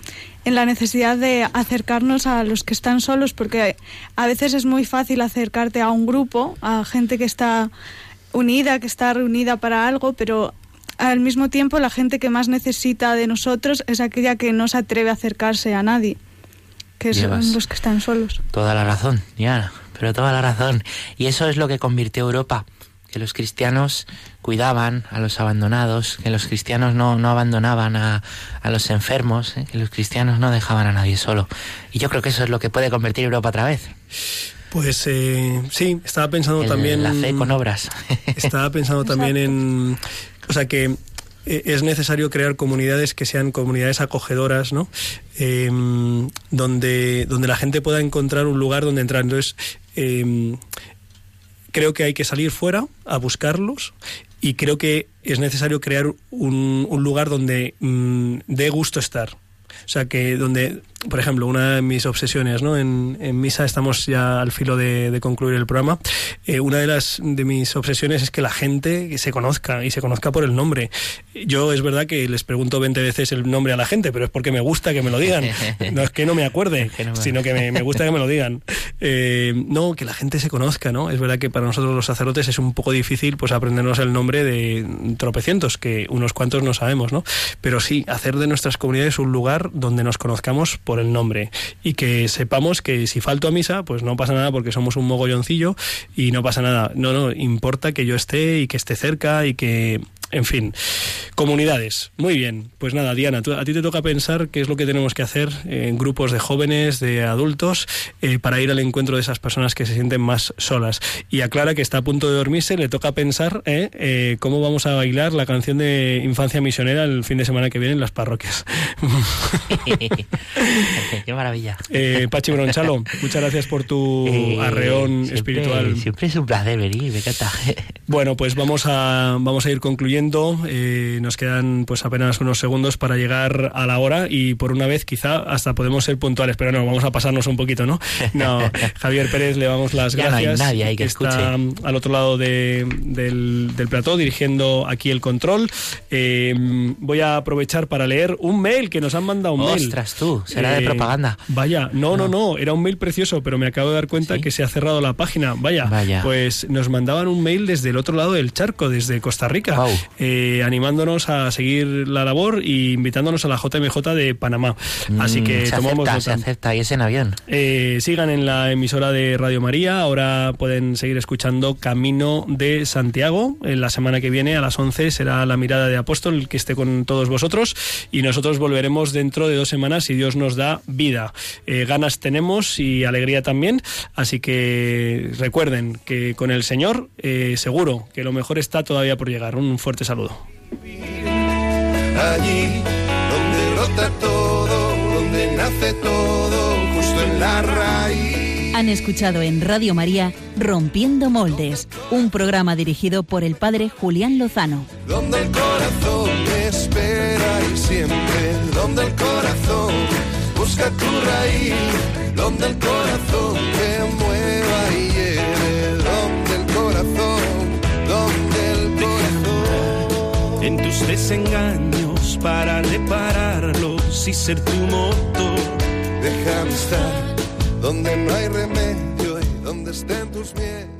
en la necesidad de acercarnos a los que están solos, porque a veces es muy fácil acercarte a un grupo, a gente que está unida, que está reunida para algo, pero al mismo tiempo la gente que más necesita de nosotros es aquella que no se atreve a acercarse a nadie, que Llevas son los que están solos. Toda la razón, Diana, pero toda la razón. Y eso es lo que convirtió Europa, que los cristianos cuidaban a los abandonados, que los cristianos no, no abandonaban a, a los enfermos, ¿eh? que los cristianos no dejaban a nadie solo. Y yo creo que eso es lo que puede convertir Europa otra vez. Pues eh, sí, estaba pensando El- también... La fe con obras. Estaba pensando también en... O sea que eh, es necesario crear comunidades que sean comunidades acogedoras, ¿no? Eh, donde, donde la gente pueda encontrar un lugar donde entrar. Entonces, eh, creo que hay que salir fuera a buscarlos y creo que es necesario crear un, lugar donde mm, dé gusto estar. O sea, que donde, por ejemplo, una de mis obsesiones, ¿no? En, en misa estamos ya al filo de, de concluir el programa. Eh, una de las de mis obsesiones es que la gente se conozca y se conozca por el nombre. Yo es verdad que les pregunto 20 veces el nombre a la gente, pero es porque me gusta que me lo digan. No es que no me acuerde, sino que me, me gusta que me lo digan. Eh, no, que la gente se conozca, ¿no? Es verdad que para nosotros los sacerdotes es un poco difícil pues aprendernos el nombre de tropecientos, que unos cuantos no sabemos, ¿no? Pero sí, hacer de nuestras comunidades un lugar donde nos conozcamos por el nombre y que sepamos que si falto a misa, pues no pasa nada porque somos un mogolloncillo y no pasa nada. No, no, importa que yo esté y que esté cerca y que en fin, comunidades. Muy bien. Pues nada, Diana, tú- a ti te toca pensar qué es lo que tenemos que hacer en grupos de jóvenes, de adultos, eh, para ir al encuentro de esas personas que se sienten más solas. Y a Clara, que está a punto de dormirse, le toca pensar eh, eh, cómo vamos a bailar la canción de Infancia Misionera el fin de semana que viene en las parroquias. Qué maravilla. Eh, Pachi Bronchalo, muchas gracias por tu Eh, arreón siempre- espiritual. Siempre es un placer venir, me encanta. Bueno, pues vamos a, vamos a ir concluyendo. Concluyendo. Eh, nos quedan pues apenas unos segundos para llegar a la hora y por una vez quizá hasta podemos ser puntuales, pero no, vamos a pasarnos un poquito, ¿no? No, Javier Pérez le damos las Ya no hay gracias. nadie ahí que está al otro lado de- del, del plató dirigiendo aquí el control. Eh, voy a aprovechar para leer un mail que nos han mandado un mail. Eh, Ostras, tú, será de propaganda. Vaya, no, no, no, era un mail precioso, pero me acabo de dar cuenta que se ha cerrado la página. Vaya, Vaya. pues nos mandaban un mail desde el otro lado del charco, desde Costa Rica, eh, animándonos a seguir la labor y invitándonos a la JMJ de Panamá. Así Mm, que se tomamos acepta, se acepta y es en avión. Eh, sigan en la emisora de Radio María. Ahora pueden seguir escuchando Camino de Santiago. En la semana que viene, a las 11, será la mirada de Apóstol el que esté con todos vosotros. Y nosotros volveremos dentro de dos semanas si Dios nos da vida. Eh, ganas tenemos y alegría también. Así que recuerden que con el Señor, eh, seguro que lo mejor está todavía por llegar. Un fuerte saludo. allí donde brota todo, donde nace todo, justo en la raíz. Han escuchado en Radio María Rompiendo Moldes, un programa dirigido por el padre Julián Lozano. Donde el corazón espera y siempre, donde el corazón busca tu raíz, donde el corazón en tus desengaños para repararlos y ser tu motor. Déjame estar donde no hay remedio y donde estén tus miedos.